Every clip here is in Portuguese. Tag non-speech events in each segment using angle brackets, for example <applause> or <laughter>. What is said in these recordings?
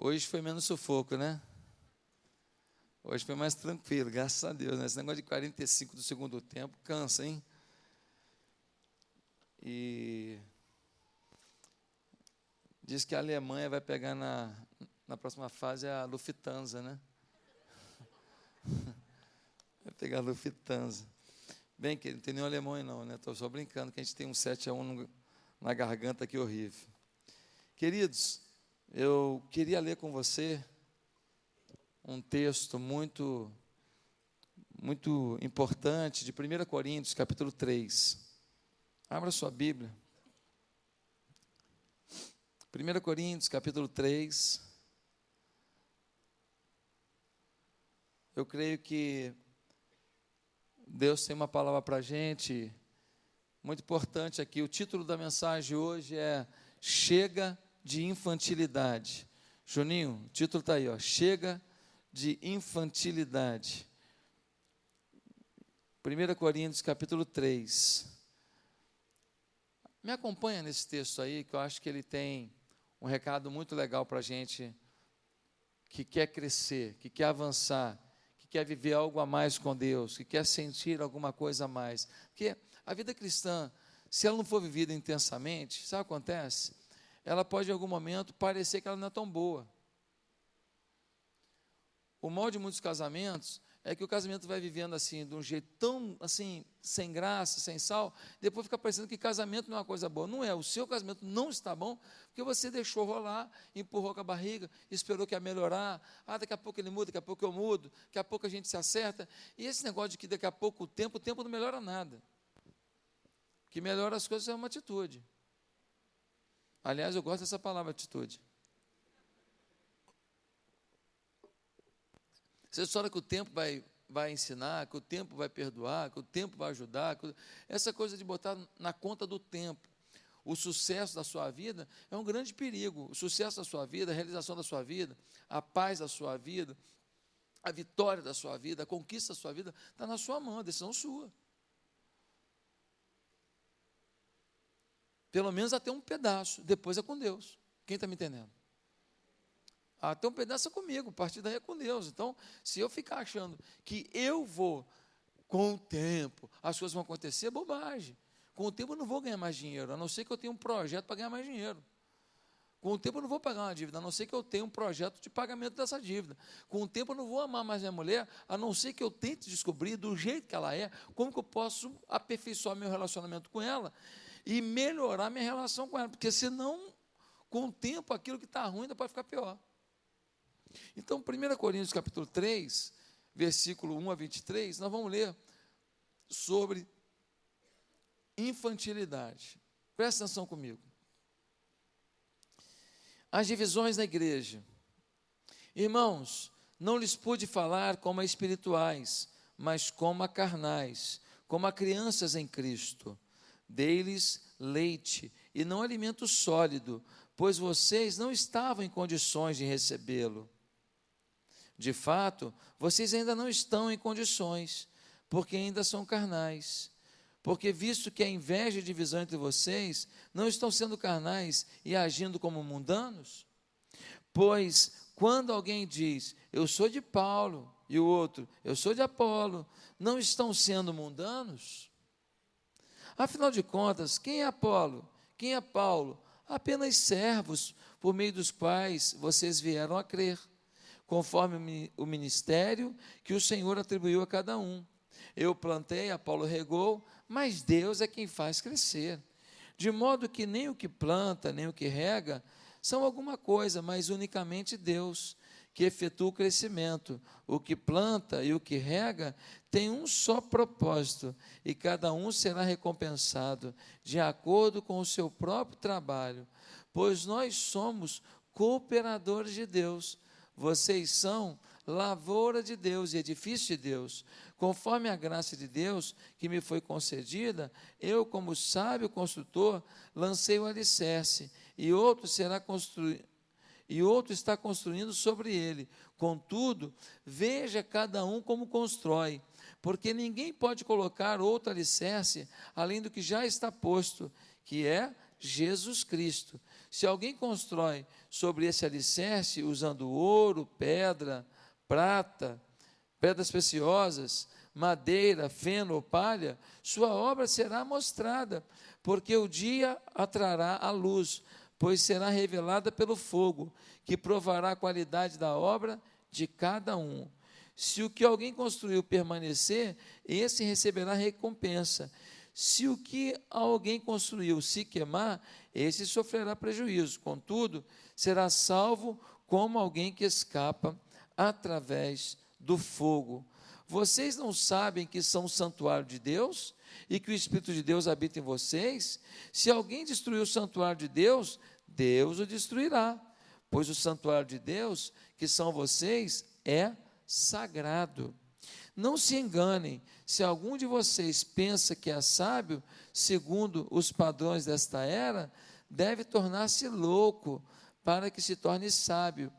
Hoje foi menos sufoco, né? Hoje foi mais tranquilo, graças a Deus. Né? Esse negócio de 45 do segundo tempo cansa, hein? E diz que a Alemanha vai pegar na, na próxima fase a Lufthansa, né? <laughs> Vai pegar a Lufthansa. Bem, que não tem nenhum alemão aí não, né? Estou só brincando que a gente tem um 7 a 1 na garganta que horrível. Queridos, eu queria ler com você um texto muito muito importante de 1 Coríntios, capítulo 3. Abra sua Bíblia. 1 Coríntios, capítulo 3. Eu creio que Deus tem uma palavra para a gente, muito importante aqui. O título da mensagem hoje é Chega de Infantilidade. Juninho, o título está aí, ó, Chega de Infantilidade. 1 Coríntios capítulo 3. Me acompanha nesse texto aí, que eu acho que ele tem um recado muito legal para a gente que quer crescer, que quer avançar, que quer viver algo a mais com Deus, que quer sentir alguma coisa a mais. Porque a vida cristã, se ela não for vivida intensamente, sabe o que acontece? Ela pode em algum momento parecer que ela não é tão boa. O mal de muitos casamentos é que o casamento vai vivendo assim, de um jeito tão assim, sem graça, sem sal, depois fica parecendo que casamento não é uma coisa boa. Não é, o seu casamento não está bom, porque você deixou rolar, empurrou com a barriga, esperou que ia melhorar. Ah, daqui a pouco ele muda, daqui a pouco eu mudo, daqui a pouco a gente se acerta. E esse negócio de que daqui a pouco o tempo, o tempo não melhora nada. O que melhora as coisas é uma atitude. Aliás, eu gosto dessa palavra atitude. Essa história que o tempo vai, vai ensinar, que o tempo vai perdoar, que o tempo vai ajudar, que, essa coisa de botar na conta do tempo. O sucesso da sua vida é um grande perigo. O sucesso da sua vida, a realização da sua vida, a paz da sua vida, a vitória da sua vida, a conquista da sua vida, está na sua mão, a decisão sua. Pelo menos até um pedaço, depois é com Deus. Quem está me entendendo? Até um pedaço é comigo, a partir daí é com Deus. Então, se eu ficar achando que eu vou, com o tempo, as coisas vão acontecer, é bobagem. Com o tempo eu não vou ganhar mais dinheiro, a não ser que eu tenha um projeto para ganhar mais dinheiro. Com o tempo eu não vou pagar uma dívida, a não ser que eu tenha um projeto de pagamento dessa dívida. Com o tempo eu não vou amar mais minha mulher, a não ser que eu tente descobrir do jeito que ela é, como que eu posso aperfeiçoar meu relacionamento com ela e melhorar minha relação com ela. Porque senão, com o tempo, aquilo que está ruim ainda pode ficar pior. Então, 1 Coríntios capítulo 3, versículo 1 a 23, nós vamos ler sobre infantilidade. Presta atenção comigo. As divisões na igreja. Irmãos, não lhes pude falar como a espirituais, mas como a carnais, como a crianças em Cristo. Dei-lhes leite e não alimento sólido, pois vocês não estavam em condições de recebê-lo. De fato, vocês ainda não estão em condições, porque ainda são carnais. Porque, visto que a inveja e divisão entre vocês não estão sendo carnais e agindo como mundanos, pois quando alguém diz, eu sou de Paulo, e o outro, eu sou de Apolo, não estão sendo mundanos? Afinal de contas, quem é Apolo? Quem é Paulo? Apenas servos por meio dos quais vocês vieram a crer conforme o ministério que o Senhor atribuiu a cada um. Eu plantei, Apolo regou, mas Deus é quem faz crescer. De modo que nem o que planta, nem o que rega são alguma coisa, mas unicamente Deus que efetua o crescimento. O que planta e o que rega tem um só propósito, e cada um será recompensado de acordo com o seu próprio trabalho, pois nós somos cooperadores de Deus vocês são lavoura de Deus e edifício de Deus. Conforme a graça de Deus que me foi concedida, eu, como sábio construtor, lancei o alicerce, e outro será construído e outro está construindo sobre ele. Contudo, veja cada um como constrói, porque ninguém pode colocar outro alicerce além do que já está posto, que é Jesus Cristo. Se alguém constrói sobre esse alicerce usando ouro, pedra, prata, pedras preciosas, madeira, feno ou palha, sua obra será mostrada, porque o dia atrará a luz, pois será revelada pelo fogo, que provará a qualidade da obra de cada um. Se o que alguém construiu permanecer, esse receberá recompensa. Se o que alguém construiu se queimar, esse sofrerá prejuízo. Contudo, será salvo como alguém que escapa através do fogo. Vocês não sabem que são o santuário de Deus e que o Espírito de Deus habita em vocês? Se alguém destruir o santuário de Deus, Deus o destruirá, pois o santuário de Deus, que são vocês, é sagrado. Não se enganem, se algum de vocês pensa que é sábio, segundo os padrões desta era, deve tornar-se louco para que se torne sábio,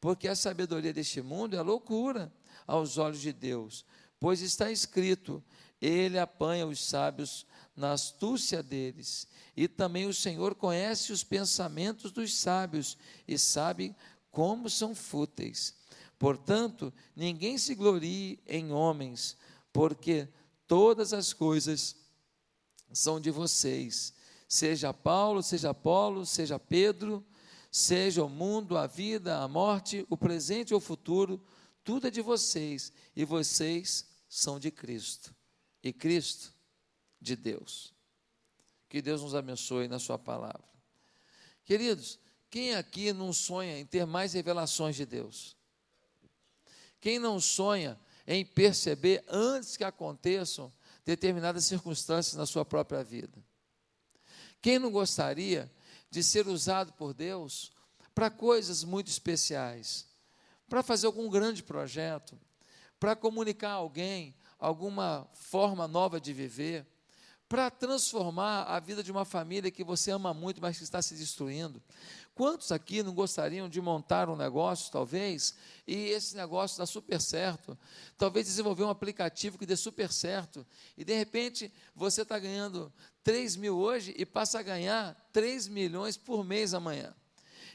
porque a sabedoria deste mundo é loucura aos olhos de Deus, pois está escrito: Ele apanha os sábios na astúcia deles, e também o Senhor conhece os pensamentos dos sábios e sabe como são fúteis. Portanto, ninguém se glorie em homens, porque todas as coisas são de vocês. Seja Paulo, seja Apolo, seja Pedro, seja o mundo, a vida, a morte, o presente ou o futuro, tudo é de vocês, e vocês são de Cristo, e Cristo de Deus. Que Deus nos abençoe na Sua palavra. Queridos, quem aqui não sonha em ter mais revelações de Deus? Quem não sonha em perceber antes que aconteçam determinadas circunstâncias na sua própria vida? Quem não gostaria de ser usado por Deus para coisas muito especiais? Para fazer algum grande projeto, para comunicar a alguém alguma forma nova de viver, para transformar a vida de uma família que você ama muito, mas que está se destruindo. Quantos aqui não gostariam de montar um negócio, talvez, e esse negócio dá super certo? Talvez desenvolver um aplicativo que dê super certo, e de repente você está ganhando 3 mil hoje e passa a ganhar 3 milhões por mês amanhã.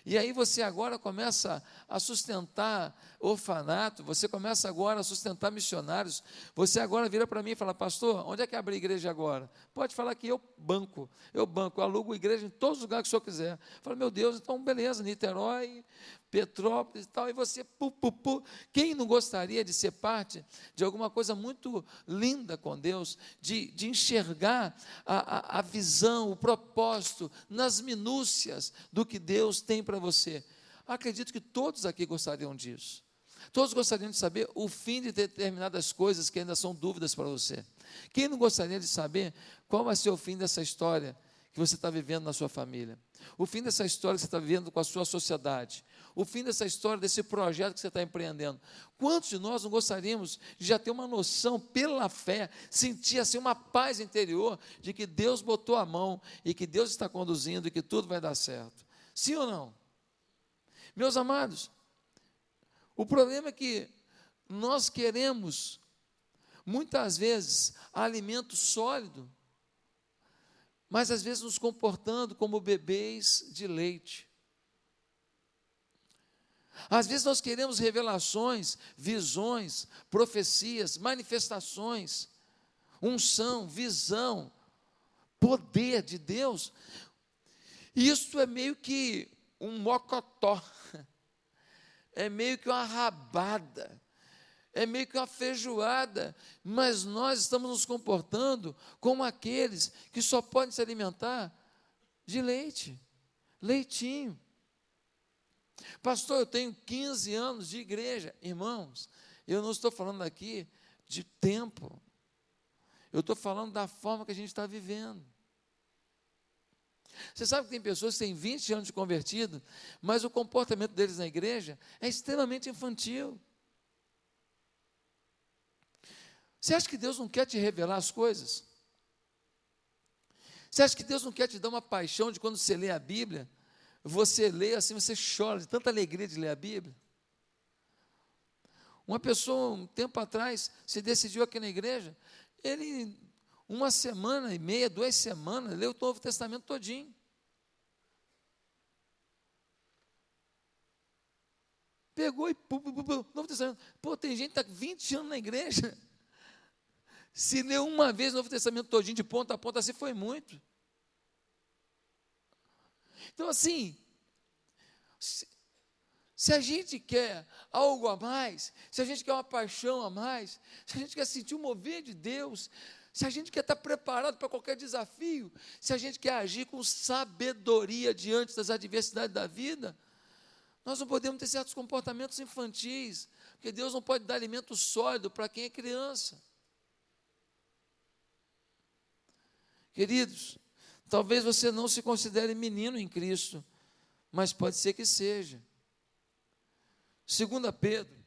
E aí você agora começa a sustentar orfanato, você começa agora a sustentar missionários. Você agora vira para mim e fala, pastor, onde é que abre igreja agora? Pode falar que eu banco, eu banco, eu alugo igreja em todos os lugares que o senhor quiser. Fala, meu Deus, então beleza, Niterói, Petrópolis e tal, e você, pu, pu, pu. Quem não gostaria de ser parte de alguma coisa muito linda com Deus, de, de enxergar a, a, a visão, o propósito, nas minúcias do que Deus tem para você? Acredito que todos aqui gostariam disso. Todos gostariam de saber o fim de determinadas coisas que ainda são dúvidas para você. Quem não gostaria de saber qual vai ser o fim dessa história que você está vivendo na sua família? O fim dessa história que você está vivendo com a sua sociedade? O fim dessa história, desse projeto que você está empreendendo. Quantos de nós não gostaríamos de já ter uma noção, pela fé, sentir assim uma paz interior de que Deus botou a mão e que Deus está conduzindo e que tudo vai dar certo? Sim ou não? Meus amados, o problema é que nós queremos, muitas vezes, alimento sólido, mas às vezes nos comportando como bebês de leite. Às vezes nós queremos revelações, visões, profecias, manifestações, unção, visão, poder de Deus. Isso é meio que um mocotó, <laughs> é meio que uma rabada, é meio que uma feijoada, mas nós estamos nos comportando como aqueles que só podem se alimentar de leite, leitinho. Pastor, eu tenho 15 anos de igreja. Irmãos, eu não estou falando aqui de tempo. Eu estou falando da forma que a gente está vivendo. Você sabe que tem pessoas que têm 20 anos de convertido, mas o comportamento deles na igreja é extremamente infantil. Você acha que Deus não quer te revelar as coisas? Você acha que Deus não quer te dar uma paixão de quando você lê a Bíblia? você lê assim, você chora de tanta alegria de ler a Bíblia. Uma pessoa, um tempo atrás, se decidiu aqui na igreja, ele, uma semana e meia, duas semanas, leu o Novo Testamento todinho. Pegou e pum, pum, pum, Novo Testamento. Pô, tem gente que está 20 anos na igreja. Se leu uma vez o Novo Testamento todinho, de ponta a ponta, assim foi muito. Então, assim, se, se, a gente quer algo a mais, se a gente quer uma paixão a mais, se a gente quer sentir o mover de Deus, se a gente quer estar preparado para qualquer desafio, se a gente quer agir com sabedoria diante das adversidades da vida, nós não podemos ter certos comportamentos infantis, porque Deus não pode dar alimento sólido para quem é criança. Queridos, talvez você não se considere menino em Cristo, mas pode ser que seja. Segunda Pedro,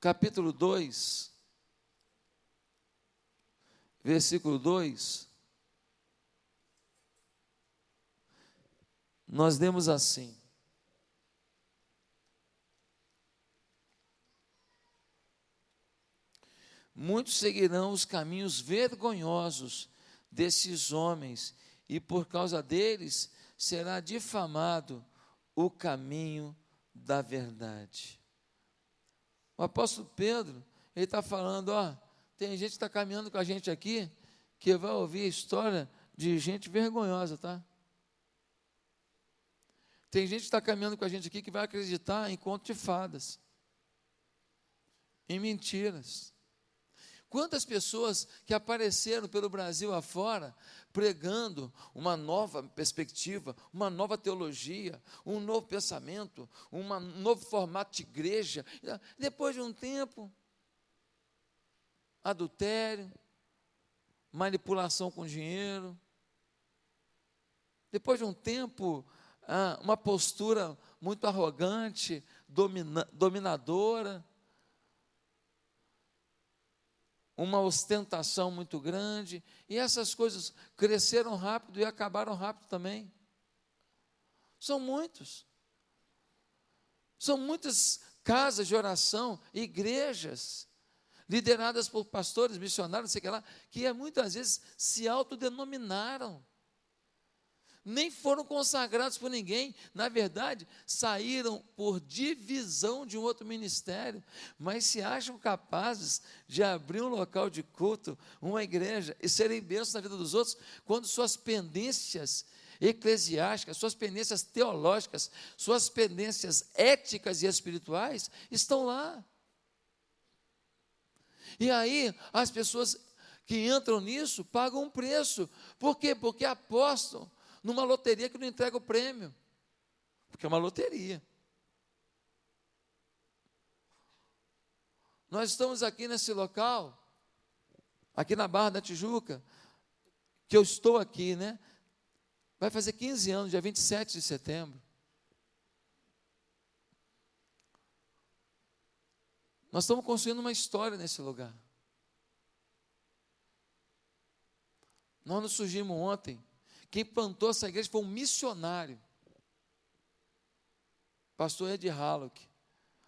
capítulo 2, versículo 2, nós lemos assim: Muitos seguirão os caminhos vergonhosos desses homens, e por causa deles será difamado o caminho da verdade. O apóstolo Pedro, ele está falando, ó, tem gente que está caminhando com a gente aqui, que vai ouvir a história de gente vergonhosa, tá? Tem gente que está caminhando com a gente aqui que vai acreditar em conto de fadas, em mentiras. Quantas pessoas que apareceram pelo Brasil afora pregando uma nova perspectiva, uma nova teologia, um novo pensamento, um novo formato de igreja. Depois de um tempo, adultério, manipulação com dinheiro. Depois de um tempo, ah, uma postura muito arrogante, domina, dominadora uma ostentação muito grande, e essas coisas cresceram rápido e acabaram rápido também. São muitos. São muitas casas de oração, igrejas, lideradas por pastores, missionários, sei lá, que muitas vezes se autodenominaram nem foram consagrados por ninguém, na verdade, saíram por divisão de um outro ministério, mas se acham capazes de abrir um local de culto, uma igreja, e serem bênçãos na vida dos outros, quando suas pendências eclesiásticas, suas pendências teológicas, suas pendências éticas e espirituais estão lá. E aí, as pessoas que entram nisso pagam um preço. Por quê? Porque apostam numa loteria que não entrega o prêmio, porque é uma loteria. Nós estamos aqui nesse local, aqui na Barra da Tijuca, que eu estou aqui, né? Vai fazer 15 anos, dia 27 de setembro. Nós estamos construindo uma história nesse lugar. Nós nos surgimos ontem quem plantou essa igreja foi um missionário, pastor Ed Hallock.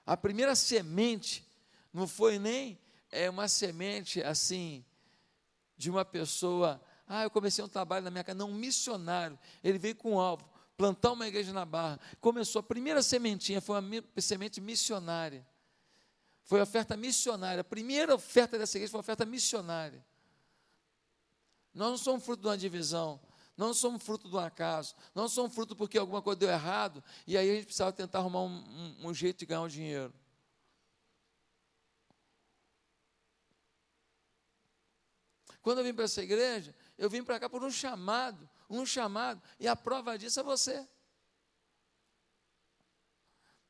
A primeira semente não foi nem é, uma semente assim, de uma pessoa, ah, eu comecei um trabalho na minha casa, não, um missionário. Ele veio com um alvo, plantar uma igreja na Barra. Começou, a primeira sementinha foi uma semente missionária. Foi oferta missionária. A primeira oferta dessa igreja foi oferta missionária. Nós não somos fruto de uma divisão, não somos fruto do acaso, não somos fruto porque alguma coisa deu errado e aí a gente precisava tentar arrumar um, um, um jeito de ganhar um dinheiro. Quando eu vim para essa igreja, eu vim para cá por um chamado, um chamado, e a prova disso é você.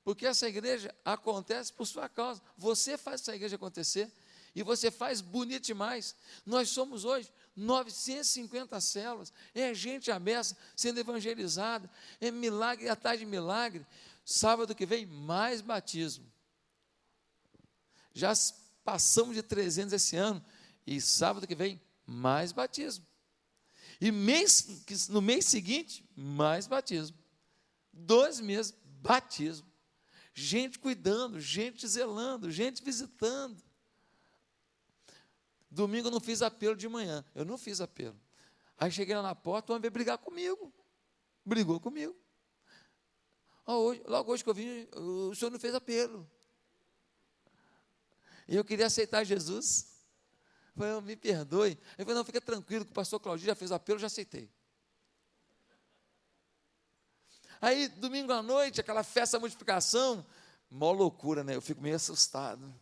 Porque essa igreja acontece por sua causa. Você faz essa igreja acontecer e você faz bonito demais. Nós somos hoje 950 células, é gente aberta sendo evangelizada, é milagre atrás de milagre. Sábado que vem, mais batismo. Já passamos de 300 esse ano, e sábado que vem, mais batismo. E mês, no mês seguinte, mais batismo. Dois meses, batismo. Gente cuidando, gente zelando, gente visitando. Domingo eu não fiz apelo de manhã. Eu não fiz apelo. Aí cheguei lá na porta, o homem veio brigar comigo. Brigou comigo. hoje, logo hoje que eu vim, o senhor não fez apelo. E eu queria aceitar Jesus. Eu falei, me perdoe. Ele falou, não, fica tranquilo, que o pastor Claudio já fez apelo, já aceitei. Aí, domingo à noite, aquela festa multiplicação, mó loucura, né? Eu fico meio assustado.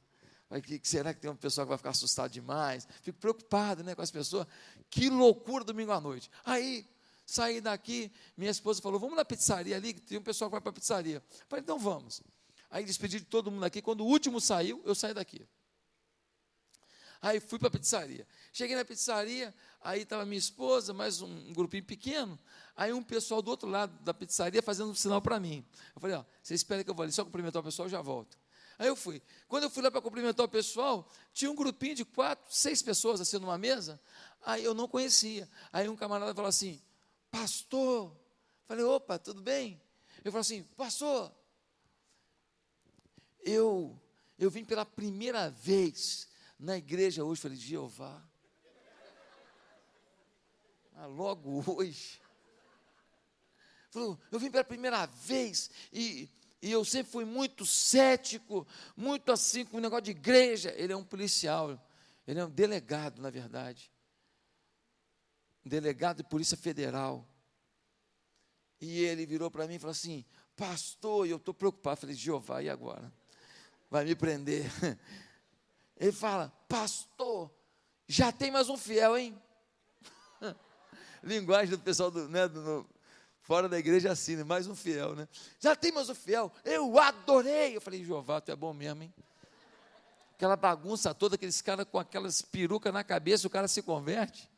Que, será que tem uma pessoa que vai ficar assustada demais? Fico preocupado né, com as pessoas. Que loucura domingo à noite. Aí, saí daqui, minha esposa falou: vamos na pizzaria ali, que tem um pessoal que vai para a pizzaria. Eu falei, então vamos. Aí despedi de todo mundo aqui. Quando o último saiu, eu saí daqui. Aí fui para a pizzaria. Cheguei na pizzaria, aí estava minha esposa, mais um grupinho pequeno. Aí um pessoal do outro lado da pizzaria fazendo um sinal para mim. Eu falei, ó, você espera que eu vou ali, só cumprimentar o pessoal, já volto. Aí eu fui. Quando eu fui lá para cumprimentar o pessoal, tinha um grupinho de quatro, seis pessoas assim numa mesa. Aí eu não conhecia. Aí um camarada falou assim, pastor. Falei, opa, tudo bem? Eu falei assim, pastor, eu, eu vim pela primeira vez na igreja hoje. Falei, Jeová. Ah, logo hoje. Falou, eu vim pela primeira vez e e eu sempre fui muito cético, muito assim com o negócio de igreja. Ele é um policial, ele é um delegado, na verdade. Um delegado de Polícia Federal. E ele virou para mim e falou assim: Pastor, eu estou preocupado. Eu falei: Jeová, e agora? Vai me prender. <laughs> Ele fala: Pastor, já tem mais um fiel, hein? <laughs> Linguagem do pessoal do, né, do, Fora da igreja né? mais um fiel, né? Já tem mais um fiel. Eu adorei. Eu falei, Jeová, tu é bom mesmo, hein? Aquela bagunça toda, aqueles caras com aquelas perucas na cabeça, o cara se converte.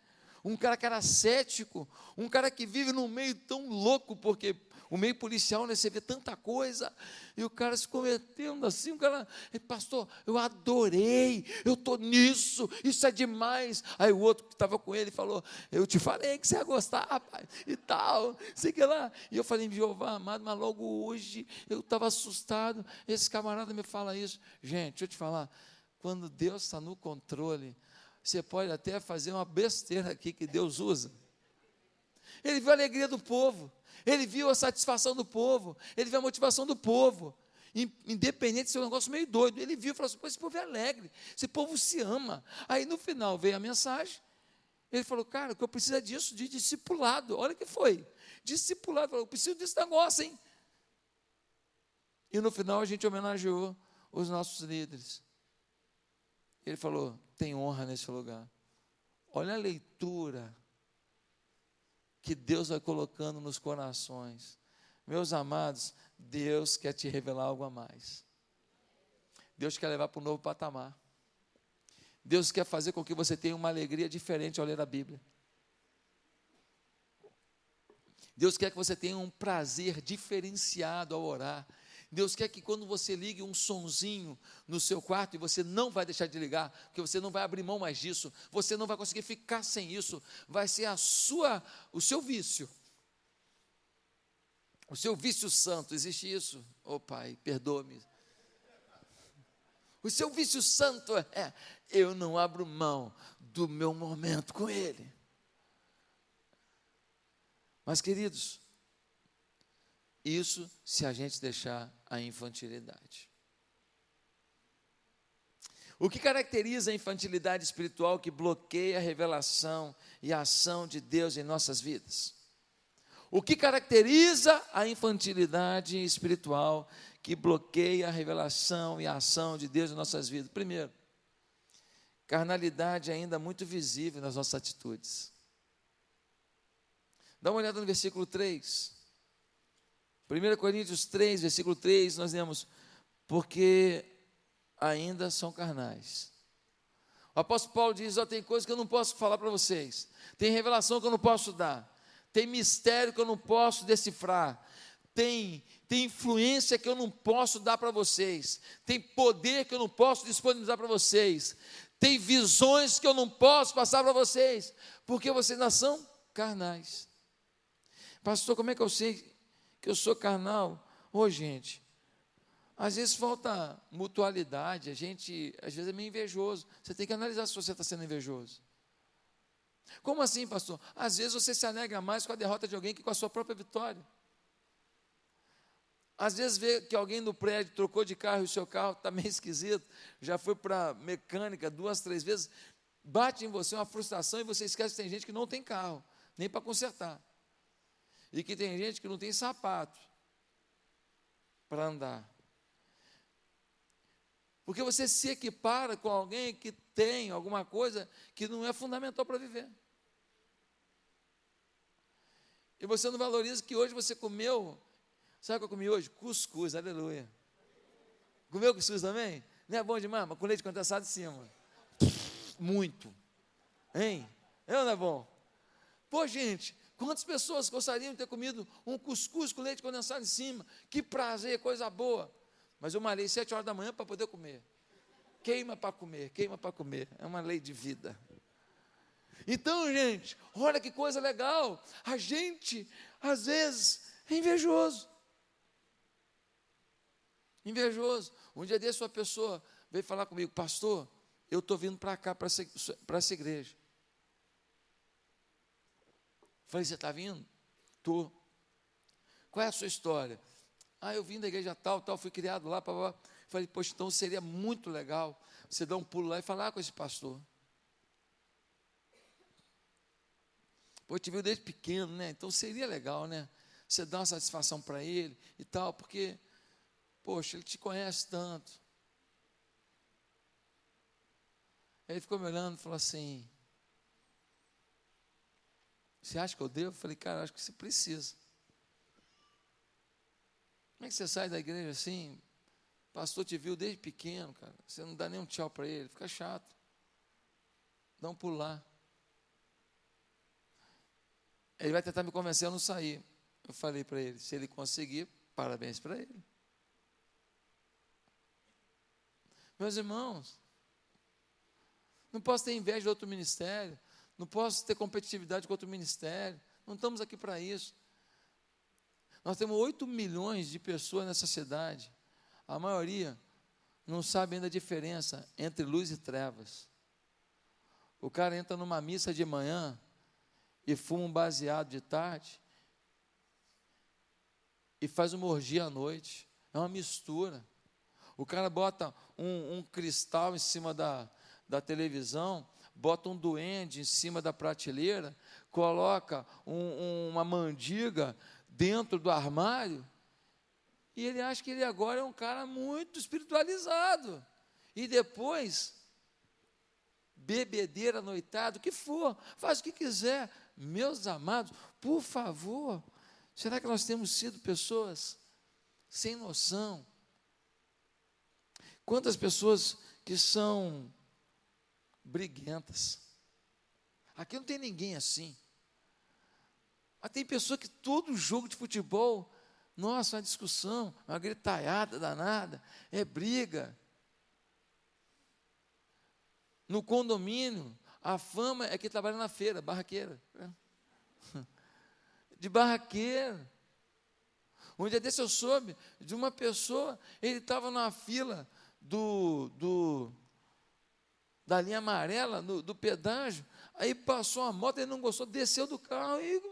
Um cara que era cético, um cara que vive num meio tão louco, porque o meio policial, né, você vê tanta coisa, e o cara se convertendo assim, o cara, pastor, eu adorei, eu estou nisso, isso é demais. Aí o outro que estava com ele falou, eu te falei que você ia gostar, rapaz, e tal, sei que lá. E eu falei, Jeová amado, mas logo hoje eu estava assustado, esse camarada me fala isso. Gente, deixa eu te falar, quando Deus está no controle, você pode até fazer uma besteira aqui que Deus usa. Ele viu a alegria do povo. Ele viu a satisfação do povo, ele viu a motivação do povo. Independente de ser um negócio meio doido, ele viu e falou assim: esse povo é alegre, esse povo se ama. Aí no final veio a mensagem, ele falou: cara, o que eu preciso é disso, de discipulado. Olha que foi: discipulado. Falou, eu preciso desse negócio, hein? E no final a gente homenageou os nossos líderes. Ele falou: tem honra nesse lugar. Olha a leitura que Deus vai colocando nos corações. Meus amados, Deus quer te revelar algo a mais. Deus quer levar para um novo patamar. Deus quer fazer com que você tenha uma alegria diferente ao ler a Bíblia. Deus quer que você tenha um prazer diferenciado ao orar. Deus quer que quando você ligue um sonzinho no seu quarto, e você não vai deixar de ligar, porque você não vai abrir mão mais disso, você não vai conseguir ficar sem isso, vai ser a sua, o seu vício. O seu vício santo, existe isso? Oh Pai, perdoa-me. O seu vício santo é, eu não abro mão do meu momento com Ele. Mas, queridos, isso se a gente deixar a infantilidade. O que caracteriza a infantilidade espiritual que bloqueia a revelação e a ação de Deus em nossas vidas? O que caracteriza a infantilidade espiritual que bloqueia a revelação e a ação de Deus em nossas vidas? Primeiro, carnalidade ainda muito visível nas nossas atitudes. Dá uma olhada no versículo 3. 1 Coríntios 3, versículo 3, nós lemos: Porque ainda são carnais. O apóstolo Paulo diz: oh, tem coisas que eu não posso falar para vocês, tem revelação que eu não posso dar, tem mistério que eu não posso decifrar, tem, tem influência que eu não posso dar para vocês, tem poder que eu não posso disponibilizar para vocês, tem visões que eu não posso passar para vocês, porque vocês não são carnais. Pastor, como é que eu sei que eu sou carnal. Ô, oh, gente, às vezes falta mutualidade, a gente, às vezes, é meio invejoso. Você tem que analisar se você está sendo invejoso. Como assim, pastor? Às vezes você se alegra mais com a derrota de alguém que com a sua própria vitória. Às vezes vê que alguém no prédio trocou de carro e o seu carro está meio <laughs> esquisito, já foi para mecânica duas, três vezes, bate em você uma frustração e você esquece que tem gente que não tem carro, nem para consertar. E que tem gente que não tem sapato para andar. Porque você se equipara com alguém que tem alguma coisa que não é fundamental para viver. E você não valoriza que hoje você comeu. Sabe o que eu comi hoje? Cuscuz, aleluia. Comeu cuscuz também? Não é bom demais? Mas com leite condensado em cima. Muito. Hein? É ou não é bom? Pô, gente, quantas pessoas gostariam de ter comido um cuscuz com leite condensado em cima? Que prazer, coisa boa. Mas eu malhei sete horas da manhã para poder comer. Queima para comer, queima para comer. É uma lei de vida. Então, gente, olha que coisa legal. A gente, às vezes, é invejoso. Invejoso. Um dia desse, uma pessoa veio falar comigo, pastor, eu estou vindo para cá, para essa, igreja. Falei, você está vindo? Estou. Qual é a sua história? Ah, eu vim da igreja tal, tal, fui criado lá, blá. Falei, poxa, então seria muito legal você dar um pulo lá e falar com esse pastor. Pô, te viu desde pequeno, né? Então seria legal, né? Você dar uma satisfação para ele e tal, porque, poxa, ele te conhece tanto. Ele ficou me olhando e falou assim: Você acha que eu devo? Eu falei, cara, acho que você precisa. Como é que você sai da igreja assim? O pastor te viu desde pequeno, cara. Você não dá nem um tchau para ele, fica chato. Dá um pulo lá. Ele vai tentar me convencer a não sair. Eu falei para ele: se ele conseguir, parabéns para ele. Meus irmãos, não posso ter inveja de outro ministério, não posso ter competitividade com outro ministério, não estamos aqui para isso. Nós temos 8 milhões de pessoas nessa cidade. A maioria não sabe ainda a diferença entre luz e trevas. O cara entra numa missa de manhã e fuma um baseado de tarde e faz uma orgia à noite. É uma mistura. O cara bota um, um cristal em cima da, da televisão, bota um duende em cima da prateleira, coloca um, um, uma mandiga dentro do armário, e ele acha que ele agora é um cara muito espiritualizado. E depois, bebedeira, noitado, o que for, faz o que quiser. Meus amados, por favor, será que nós temos sido pessoas sem noção? Quantas pessoas que são briguentas? Aqui não tem ninguém assim. Mas tem pessoa que todo jogo de futebol, nossa, uma discussão, uma gritalhada danada, é briga. No condomínio, a fama é que trabalha na feira, barraqueira. Né? <laughs> De barraqueira. Um dia desse eu soube de uma pessoa, ele estava na fila do, do, da linha amarela, do, do pedágio, aí passou a moto, ele não gostou, desceu do carro e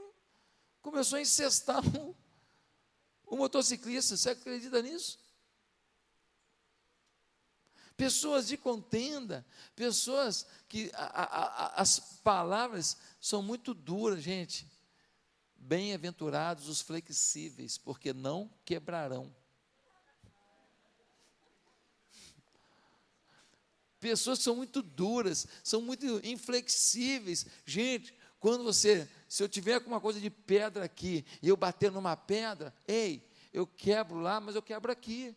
começou a incestar o, o motociclista. Você acredita nisso? Pessoas de contenda, pessoas que a, a, a, as palavras são muito duras, gente. Bem-aventurados os flexíveis, porque não quebrarão. Pessoas são muito duras, são muito inflexíveis. Gente, quando você se eu tiver alguma coisa de pedra aqui e eu bater numa pedra, ei, eu quebro lá, mas eu quebro aqui.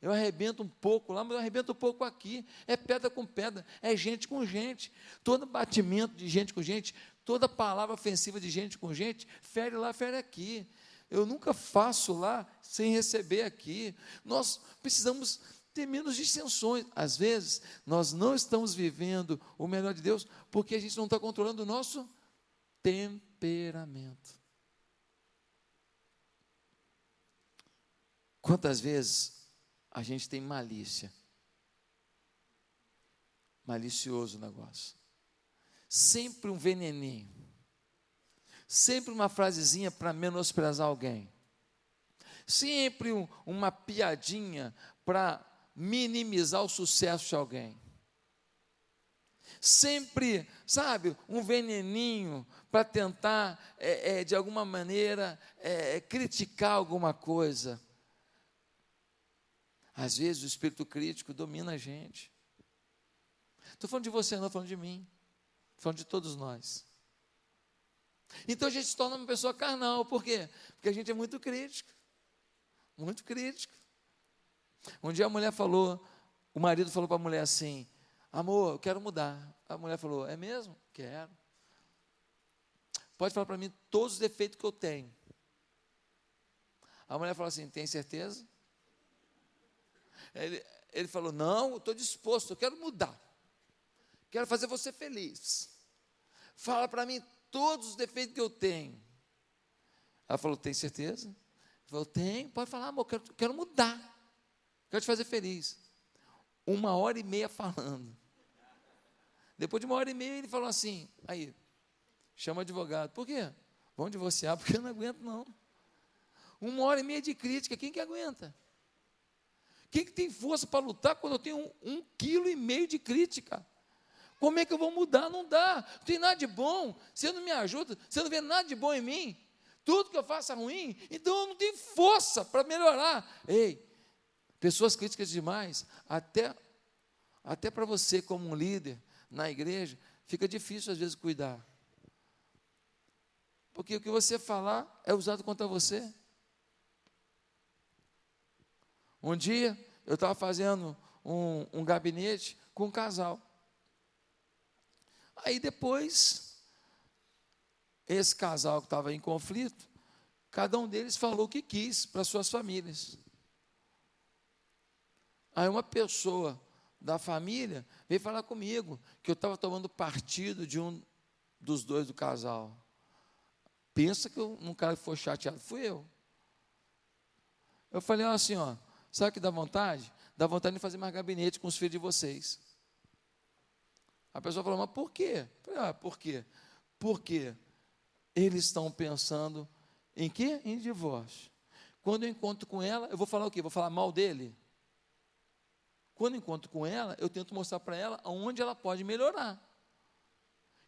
Eu arrebento um pouco lá, mas eu arrebento um pouco aqui. É pedra com pedra, é gente com gente. Todo batimento de gente com gente, toda palavra ofensiva de gente com gente, fere lá, fere aqui. Eu nunca faço lá sem receber aqui. Nós precisamos ter menos distensões. Às vezes, nós não estamos vivendo o melhor de Deus porque a gente não está controlando o nosso temperamento. Quantas vezes a gente tem malícia? Malicioso o negócio. Sempre um veneninho. Sempre uma frasezinha para menosprezar alguém. sempre um, uma piadinha para minimizar o sucesso de alguém. Sempre, sabe, um veneninho para tentar, é, é, de alguma maneira, é, criticar alguma coisa. Às vezes o espírito crítico domina a gente. Estou falando de você, não estou falando de mim. Estou falando de todos nós. Então a gente se torna uma pessoa carnal. Por quê? Porque a gente é muito crítico. Muito crítico. Um dia a mulher falou, o marido falou para a mulher assim: Amor, eu quero mudar. A mulher falou: É mesmo? Quero. Pode falar para mim todos os defeitos que eu tenho. A mulher falou assim: Tem certeza? Ele, ele falou: Não, eu estou disposto, eu quero mudar. Quero fazer você feliz. Fala para mim todos os defeitos que eu tenho. Ela falou: Tem certeza? Ele falou: Tenho. Pode falar, amor, quero, quero mudar. Quero te fazer feliz. Uma hora e meia falando. Depois de uma hora e meia, ele falou assim: Aí, chama advogado. Por quê? Vamos divorciar, porque eu não aguento, não. Uma hora e meia de crítica, quem que aguenta? Quem que tem força para lutar quando eu tenho um, um quilo e meio de crítica? Como é que eu vou mudar? Não dá. Não tem nada de bom. Você não me ajuda. Você não vê nada de bom em mim. Tudo que eu faço é ruim. Então eu não tenho força para melhorar. Ei, pessoas críticas demais, até, até para você como um líder na igreja, fica difícil às vezes cuidar. Porque o que você falar é usado contra você. Um dia eu estava fazendo um, um gabinete com um casal. Aí depois, esse casal que estava em conflito, cada um deles falou o que quis para suas famílias. Aí uma pessoa da família veio falar comigo que eu estava tomando partido de um dos dois do casal. Pensa que eu, um cara que foi chateado, fui eu. Eu falei assim, ó, sabe o que dá vontade? Dá vontade de fazer mais gabinete com os filhos de vocês. A pessoa falou, mas por quê? Falei, ah, por quê? Porque eles estão pensando em quê? Em divórcio. Quando eu encontro com ela, eu vou falar o quê? Vou falar mal dele? Quando encontro com ela, eu tento mostrar para ela onde ela pode melhorar.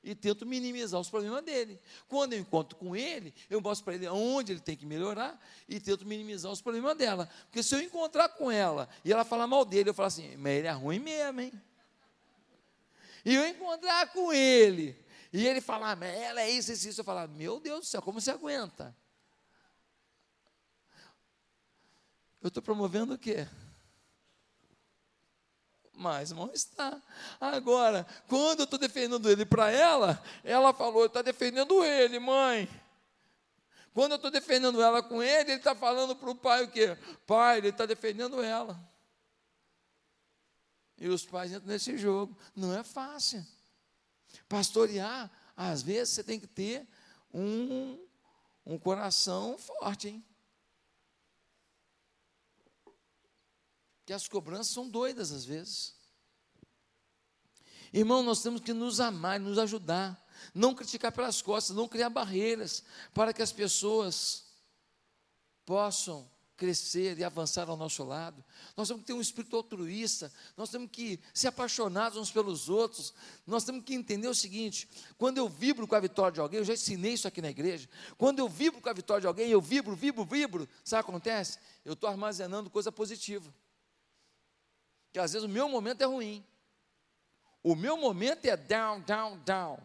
E tento minimizar os problemas dele. Quando eu encontro com ele, eu mostro para ele onde ele tem que melhorar e tento minimizar os problemas dela. Porque se eu encontrar com ela e ela falar mal dele, eu falo assim, mas ele é ruim mesmo, hein? e eu encontrar com ele, e ele falar, ela é isso, isso, isso, eu falar, meu Deus do céu, como você aguenta? Eu estou promovendo o quê? Mais mal-estar. Agora, quando eu estou defendendo ele para ela, ela falou, está defendendo ele, mãe. Quando eu estou defendendo ela com ele, ele está falando para o pai o quê? Pai, ele está defendendo ela. E os pais entram nesse jogo. Não é fácil. Pastorear, às vezes você tem que ter um, um coração forte, hein? Que as cobranças são doidas às vezes. Irmão, nós temos que nos amar, nos ajudar, não criticar pelas costas, não criar barreiras para que as pessoas possam crescer e avançar ao nosso lado. Nós temos que ter um espírito altruísta, nós temos que ser apaixonados uns pelos outros. Nós temos que entender o seguinte: quando eu vibro com a vitória de alguém, eu já ensinei isso aqui na igreja. Quando eu vibro com a vitória de alguém, eu vibro, vibro, vibro. Sabe o que acontece? Eu estou armazenando coisa positiva. Que às vezes o meu momento é ruim. O meu momento é down, down, down.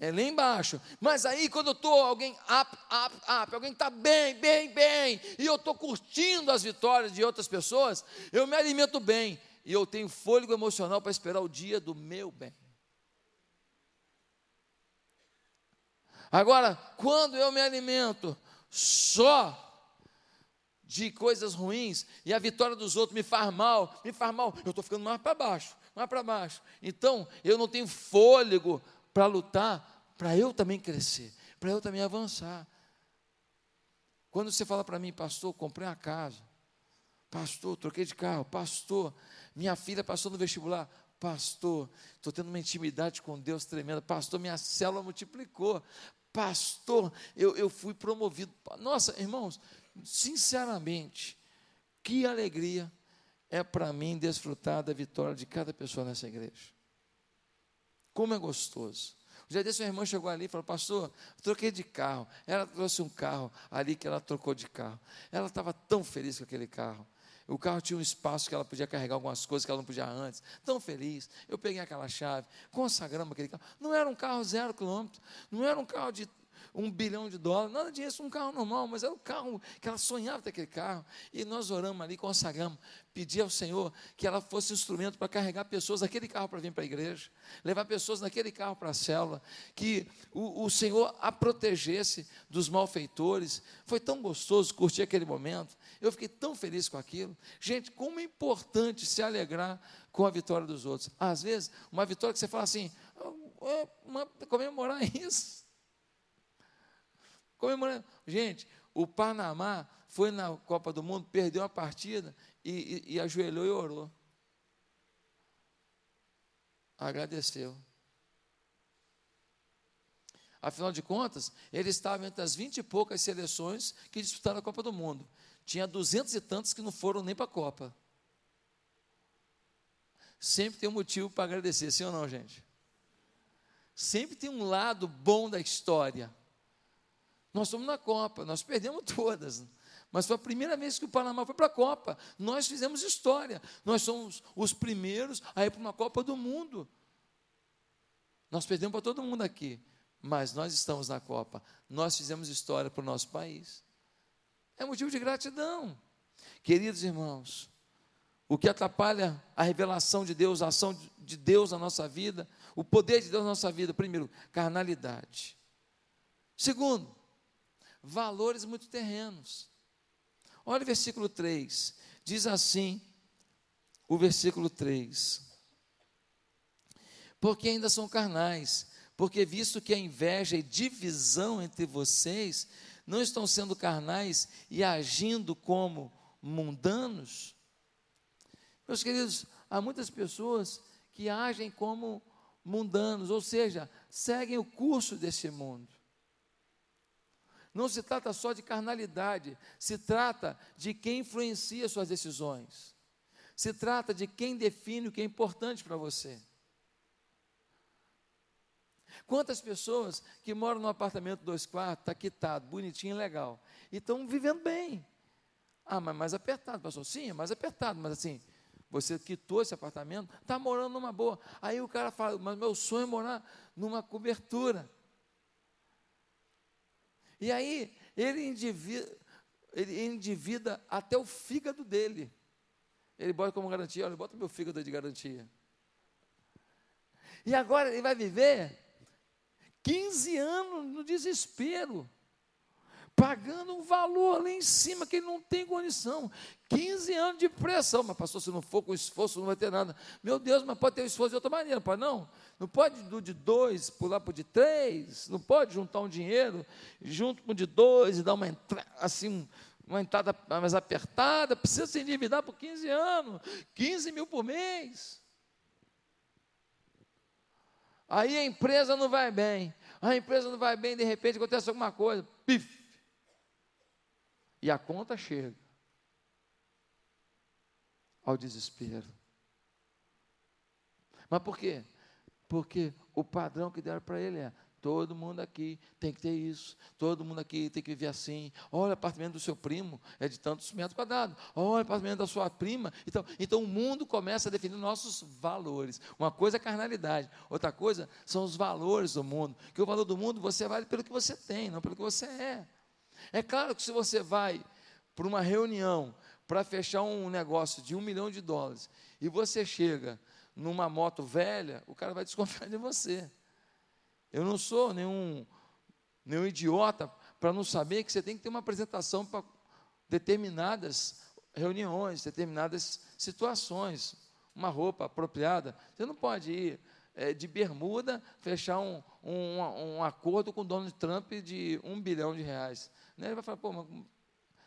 É lá embaixo. Mas aí, quando eu estou, alguém up, up, up, alguém está bem, bem, bem, e eu estou curtindo as vitórias de outras pessoas, eu me alimento bem. E eu tenho fôlego emocional para esperar o dia do meu bem. Agora, quando eu me alimento só de coisas ruins e a vitória dos outros me faz mal, me faz mal, eu estou ficando mais para baixo, mais para baixo. Então, eu não tenho fôlego para lutar, para eu também crescer, para eu também avançar. Quando você fala para mim, pastor, comprei uma casa, pastor, troquei de carro, pastor, minha filha passou no vestibular, pastor, estou tendo uma intimidade com Deus tremenda, pastor, minha célula multiplicou, pastor, eu, eu fui promovido. Nossa, irmãos, sinceramente, que alegria é para mim desfrutar da vitória de cada pessoa nessa igreja. Como é gostoso. O dia desse, uma irmã chegou ali e falou: Pastor, troquei de carro. Ela trouxe um carro ali que ela trocou de carro. Ela estava tão feliz com aquele carro. O carro tinha um espaço que ela podia carregar algumas coisas que ela não podia antes. Tão feliz. Eu peguei aquela chave, consagramos aquele carro. Não era um carro zero quilômetro, não era um carro de um bilhão de dólares, nada disso, um carro normal, mas era o carro que ela sonhava ter aquele carro. E nós oramos ali, consagramos, pedi ao Senhor que ela fosse instrumento para carregar pessoas naquele carro para vir para a igreja, levar pessoas naquele carro para a célula, que o, o Senhor a protegesse dos malfeitores. Foi tão gostoso curtir aquele momento. Eu fiquei tão feliz com aquilo. Gente, como é importante se alegrar com a vitória dos outros. Às vezes, uma vitória que você fala assim, é uma, comemorar <laughs> isso comemorando. Gente, o Panamá foi na Copa do Mundo, perdeu a partida e, e, e ajoelhou e orou. Agradeceu. Afinal de contas, ele estava entre as vinte e poucas seleções que disputaram a Copa do Mundo. Tinha duzentos e tantos que não foram nem para a Copa. Sempre tem um motivo para agradecer, sim ou não, gente? Sempre tem um lado bom da história. Nós estamos na Copa, nós perdemos <laughs> todas. Mas foi a primeira vez que o Panamá foi para a Copa. Nós fizemos história. Nós somos os primeiros a ir para uma Copa do Mundo. Nós perdemos para todo mundo aqui. Mas nós estamos na Copa. Nós fizemos história para o nosso país. É motivo de gratidão. Queridos irmãos, o que atrapalha a revelação de Deus, a ação de Deus na nossa vida, o poder de Deus na nossa vida, primeiro, carnalidade. Segundo, valores muito terrenos. Olha o versículo 3. Diz assim: o versículo 3. Porque ainda são carnais, porque visto que a inveja e divisão entre vocês não estão sendo carnais e agindo como mundanos. Meus queridos, há muitas pessoas que agem como mundanos, ou seja, seguem o curso desse mundo. Não se trata só de carnalidade, se trata de quem influencia suas decisões. Se trata de quem define o que é importante para você. Quantas pessoas que moram num apartamento dois quartos, está quitado, bonitinho, legal, e estão vivendo bem. Ah, mas mais apertado, pastor. Sim, é mais apertado, mas assim, você quitou esse apartamento, está morando numa boa. Aí o cara fala, mas meu sonho é morar numa cobertura. E aí ele endivida, ele endivida até o fígado dele. Ele bota como garantia, olha, bota meu fígado de garantia. E agora ele vai viver 15 anos no desespero pagando um valor lá em cima que ele não tem condição. 15 anos de pressão. Mas, pastor, se não for com esforço, não vai ter nada. Meu Deus, mas pode ter esforço de outra maneira, pode não? Não pode do de dois pular para o de três, não pode juntar um dinheiro junto com o de dois e dar uma entrada assim, uma entrada mais apertada, precisa se endividar por 15 anos, 15 mil por mês. Aí a empresa não vai bem, a empresa não vai bem, de repente acontece alguma coisa, pif, e a conta chega ao desespero. Mas por quê? Porque o padrão que deram para ele é: todo mundo aqui tem que ter isso, todo mundo aqui tem que viver assim. Olha, o apartamento do seu primo é de tantos metros quadrados. Olha, o apartamento da sua prima. Então, então o mundo começa a definir nossos valores. Uma coisa é carnalidade, outra coisa são os valores do mundo. Que o valor do mundo você vale pelo que você tem, não pelo que você é. É claro que se você vai para uma reunião para fechar um negócio de um milhão de dólares e você chega numa moto velha, o cara vai desconfiar de você. Eu não sou nenhum, nenhum idiota para não saber que você tem que ter uma apresentação para determinadas reuniões, determinadas situações, uma roupa apropriada. Você não pode ir é, de bermuda fechar um, um, um acordo com o Donald Trump de um bilhão de reais. Né? Ele vai falar, pô, mas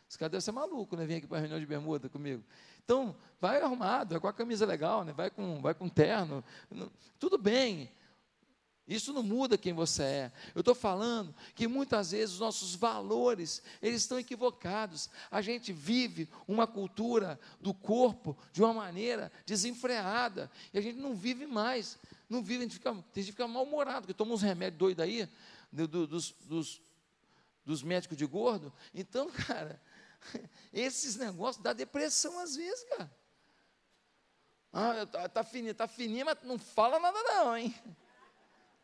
esse cara deve ser maluco, né? Vem aqui para a reunião de bermuda comigo. Então, vai arrumado, vai com a camisa legal, né? vai, com, vai com terno. Tudo bem. Isso não muda quem você é. Eu estou falando que muitas vezes os nossos valores, eles estão equivocados. A gente vive uma cultura do corpo de uma maneira desenfreada. E a gente não vive mais. Não vive, a gente fica, a gente fica mal-humorado, porque toma uns remédios doidos aí, do, do, dos, dos, dos médicos de gordo. Então, <laughs> cara, <laughs> esses negócios dá depressão às vezes, cara. Ah, tá, tá fininha, tá fininha, mas não fala nada não, hein?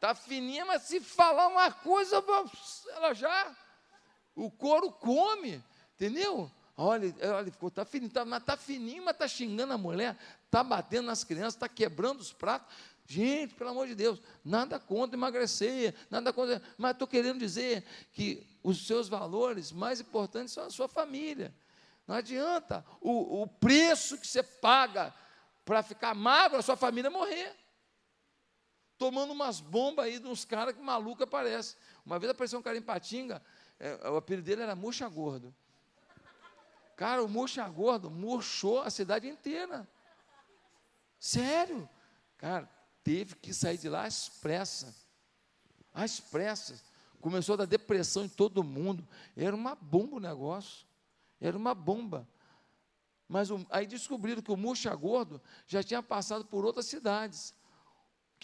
Tá fininha, mas se falar uma coisa, ela já. O couro come, entendeu? Olha, olha, ficou, tá fininho, tá, mas tá fininho, mas tá xingando a mulher, tá batendo nas crianças, tá quebrando os pratos. Gente, pelo amor de Deus, nada contra emagrecer, nada contra. Mas estou querendo dizer que os seus valores mais importantes são a sua família. Não adianta o, o preço que você paga para ficar magro, a sua família morrer tomando umas bombas aí de uns caras que maluco aparece. Uma vez apareceu um cara em Patinga, é, o apelido dele era Murcha Gordo. Cara, o Murcha Gordo murchou a cidade inteira. Sério. Cara, teve que sair de lá às pressas. Às pressas. Começou a dar depressão em todo mundo. Era uma bomba o negócio. Era uma bomba. Mas o, aí descobriram que o Murcha Gordo já tinha passado por outras cidades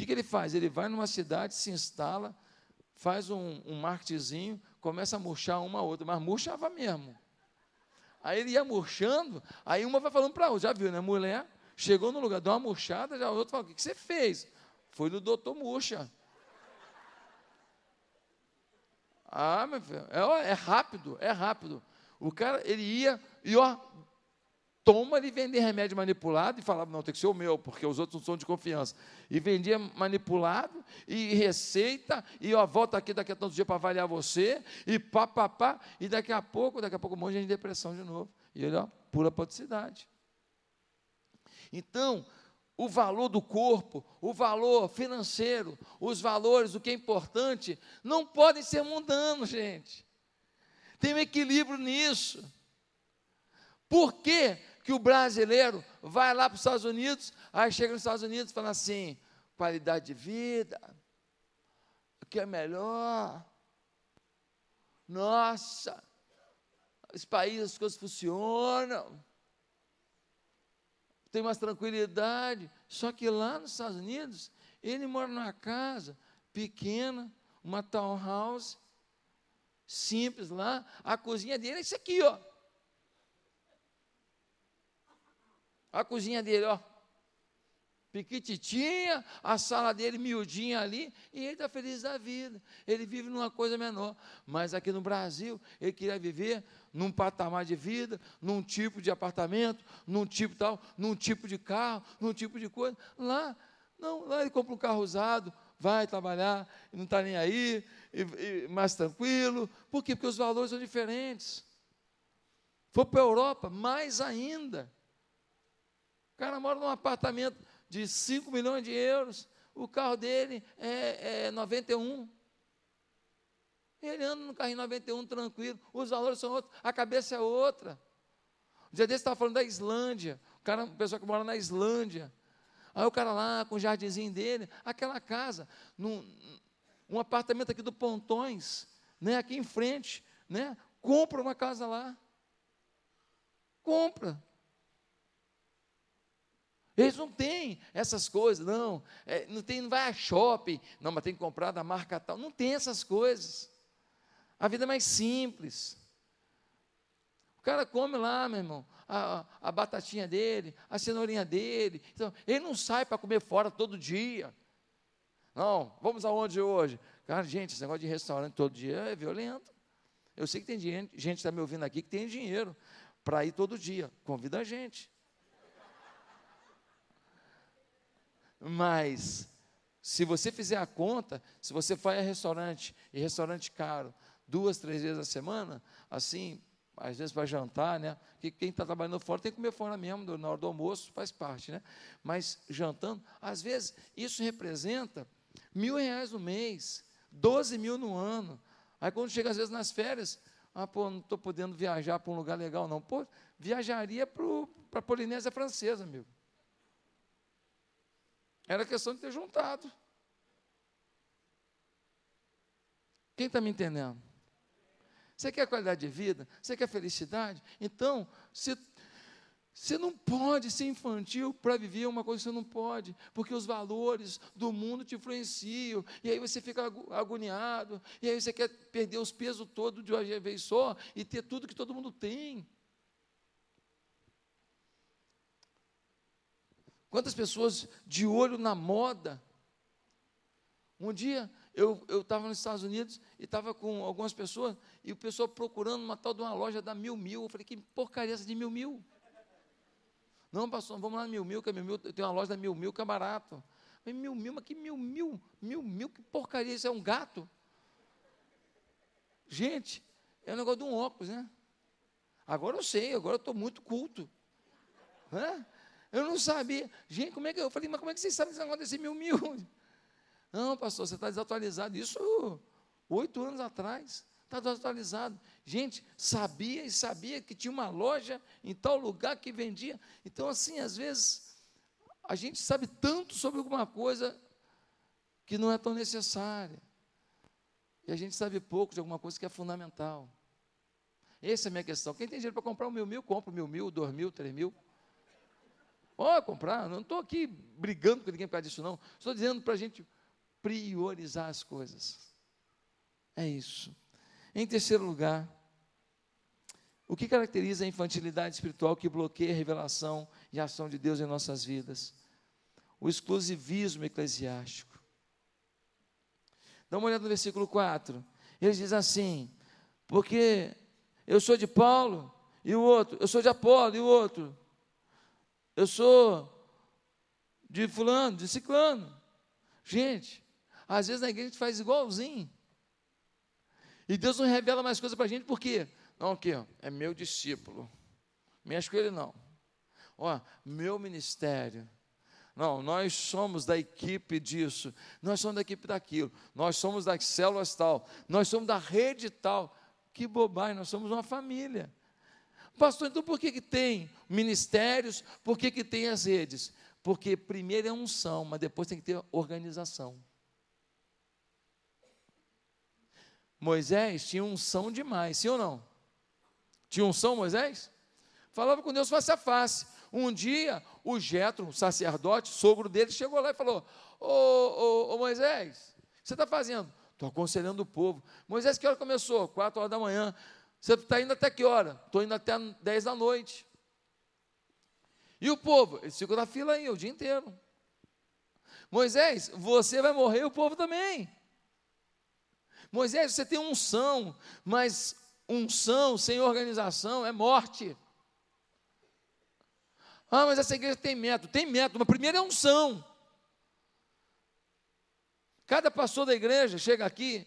que, que ele faz? Ele vai numa cidade, se instala, faz um, um começa a murchar uma a outra, mas murchava mesmo. Aí ele ia murchando, aí uma vai falando para outra, já viu, né? Mulher chegou no lugar, deu uma murchada, já o outro fala, o que, você fez? Foi no doutor Murcha. Ah, meu filho, é, é rápido, é rápido. O cara, ele ia e ó, toma ele vender remédio manipulado e falava, não, tem que ser o meu, porque os outros não são de confiança. E vendia manipulado e receita, e ó, volta aqui daqui a tantos dias para avaliar você, e pá, pá, pá, e daqui a pouco, daqui a pouco um monte de depressão de novo. E ele, ó, pura poticidade. Então, o valor do corpo, o valor financeiro, os valores, o que é importante, não podem ser mundanos, gente. Tem um equilíbrio nisso. Por quê? que o brasileiro vai lá para os Estados Unidos, aí chega nos Estados Unidos e fala assim: qualidade de vida, o que é melhor? Nossa, os países as coisas funcionam, tem mais tranquilidade. Só que lá nos Estados Unidos, ele mora numa casa pequena, uma townhouse, simples lá, a cozinha dele é isso aqui, ó. A cozinha dele, ó, piquititinha, a sala dele miudinha ali, e ele está feliz da vida. Ele vive numa coisa menor. Mas aqui no Brasil, ele queria viver num patamar de vida, num tipo de apartamento, num tipo tal, num tipo de carro, num tipo de coisa. Lá, não, lá ele compra um carro usado, vai trabalhar, não está nem aí, e, e, mais tranquilo. Por quê? Porque os valores são diferentes. For para a Europa, mais ainda cara mora num apartamento de 5 milhões de euros, o carro dele é, é 91. Ele anda no carrinho 91 tranquilo, os valores são outros, a cabeça é outra. Um dia desse estava falando da Islândia, o cara, uma pessoa que mora na Islândia. Aí o cara lá com o jardinzinho dele, aquela casa, num, um apartamento aqui do Pontões, né, aqui em frente, né, compra uma casa lá. Compra. Eles não têm essas coisas, não. É, não, tem, não vai a shopping, não, mas tem que comprar da marca tal. Não tem essas coisas. A vida é mais simples. O cara come lá, meu irmão, a, a batatinha dele, a cenourinha dele. Então, ele não sai para comer fora todo dia. Não, vamos aonde hoje? Cara, gente, esse negócio de restaurante todo dia é violento. Eu sei que tem gente, gente está me ouvindo aqui que tem dinheiro para ir todo dia. Convida a gente. Mas, se você fizer a conta, se você vai a restaurante, e restaurante caro, duas, três vezes a semana, assim, às vezes para jantar, né? Que quem está trabalhando fora tem que comer fora mesmo, na hora do almoço, faz parte, né? Mas jantando, às vezes, isso representa mil reais no mês, doze mil no ano. Aí quando chega, às vezes, nas férias, ah, pô, não estou podendo viajar para um lugar legal, não. Pô, viajaria para a Polinésia Francesa, amigo. Era questão de ter juntado. Quem está me entendendo? Você quer qualidade de vida? Você quer felicidade? Então, você, você não pode ser infantil para viver uma coisa que você não pode, porque os valores do mundo te influenciam, e aí você fica agoniado, e aí você quer perder os pesos todos de uma vez só e ter tudo que todo mundo tem. Quantas pessoas de olho na moda? Um dia eu estava nos Estados Unidos e estava com algumas pessoas, e o pessoal procurando uma tal de uma loja da Mil Mil. Eu falei, que porcaria essa de Mil Mil? Não, pastor, vamos lá na Mil Mil, que é Mil Mil, tem uma loja da Mil Mil que é barato. Mil Mil, mas que Mil Mil? Mil Mil, que porcaria, isso é um gato? Gente, é um negócio de um óculos, né? Agora eu sei, agora eu estou muito culto. Né? Eu não sabia. Gente, como é que eu falei, mas como é que vocês sabem desse negócio desse mil mil? Não, pastor, você está desatualizado. Isso oito anos atrás. Está desatualizado. Gente, sabia e sabia que tinha uma loja em tal lugar que vendia. Então, assim, às vezes, a gente sabe tanto sobre alguma coisa que não é tão necessária. E a gente sabe pouco de alguma coisa que é fundamental. Essa é a minha questão. Quem tem dinheiro para comprar um mil mil, compra um mil mil, dois mil, três mil. Pode comprar, não estou aqui brigando com ninguém por causa disso, não. Estou dizendo para a gente priorizar as coisas. É isso. Em terceiro lugar, o que caracteriza a infantilidade espiritual que bloqueia a revelação e a ação de Deus em nossas vidas? O exclusivismo eclesiástico. Dá uma olhada no versículo 4. Ele diz assim: Porque eu sou de Paulo e o outro, eu sou de Apolo e o outro, eu sou de fulano, de ciclano. Gente, às vezes na igreja a gente faz igualzinho. E Deus não revela mais coisas para a gente, por quê? Não, aqui, ó, é meu discípulo. Mexe com ele não. Ó, meu ministério. Não, nós somos da equipe disso, nós somos da equipe daquilo, nós somos das células tal, nós somos da rede tal. Que bobagem, nós somos uma família. Pastor, então por que, que tem ministérios? Por que, que tem as redes? Porque primeiro é unção, mas depois tem que ter organização. Moisés tinha unção demais, sim ou não? Tinha unção, Moisés? Falava com Deus face a face. Um dia, o Jetro, o sacerdote, sogro dele, chegou lá e falou: Ô, ô, ô Moisés, o que você está fazendo? Estou aconselhando o povo. Moisés, que hora começou? Quatro horas da manhã. Você está indo até que hora? Estou indo até 10 da noite. E o povo? Eles ficam na fila aí o dia inteiro. Moisés, você vai morrer, o povo também. Moisés, você tem unção, mas unção sem organização é morte. Ah, mas essa igreja tem método. Tem método, mas primeiro é unção. Cada pastor da igreja chega aqui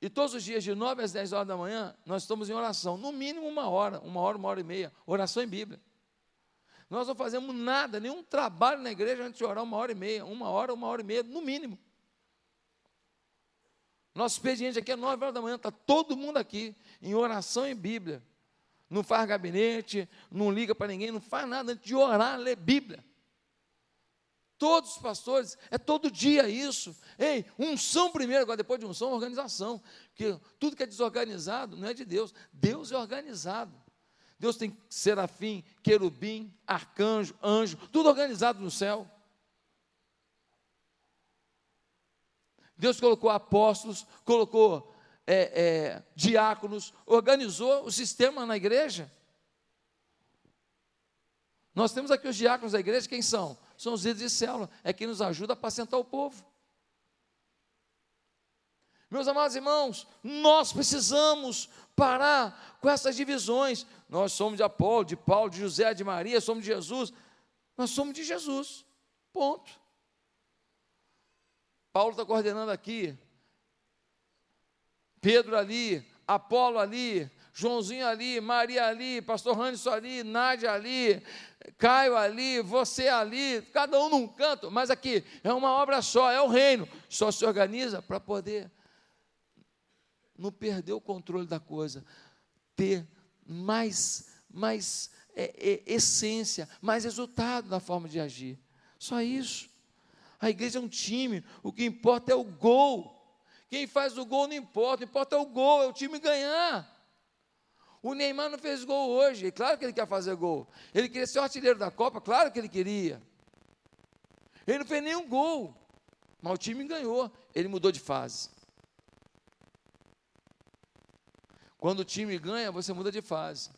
e todos os dias, de 9 às 10 horas da manhã, nós estamos em oração. No mínimo uma hora, uma hora, uma hora e meia. Oração em Bíblia. Nós não fazemos nada, nenhum trabalho na igreja antes de orar uma hora e meia. Uma hora, uma hora e meia, no mínimo. Nosso expediente aqui é 9 horas da manhã, está todo mundo aqui, em oração em Bíblia. Não faz gabinete, não liga para ninguém, não faz nada antes de orar, ler Bíblia. Todos os pastores, é todo dia isso. Ei, unção primeiro, agora depois de unção, organização. Porque tudo que é desorganizado não é de Deus. Deus é organizado. Deus tem serafim, querubim, arcanjo, anjo, tudo organizado no céu. Deus colocou apóstolos, colocou é, é, diáconos, organizou o sistema na igreja. Nós temos aqui os diáconos da igreja, quem são? são os líderes de célula, é quem nos ajuda a apacentar o povo. Meus amados irmãos, nós precisamos parar com essas divisões. Nós somos de Apolo, de Paulo, de José, de Maria, somos de Jesus. Nós somos de Jesus. Ponto. Paulo está coordenando aqui. Pedro ali, Apolo ali, Joãozinho ali, Maria ali, Pastor Randerson ali, Nádia ali, Caio ali, você ali, cada um num canto, mas aqui é uma obra só, é o reino, só se organiza para poder não perder o controle da coisa, ter mais, mais é, é, essência, mais resultado na forma de agir. Só isso. A igreja é um time, o que importa é o gol Quem faz o gol não importa, importa é o gol, é o time ganhar. O Neymar não fez gol hoje, claro que ele quer fazer gol. Ele queria ser o artilheiro da Copa, claro que ele queria. Ele não fez nenhum gol, mas o time ganhou, ele mudou de fase. Quando o time ganha, você muda de fase.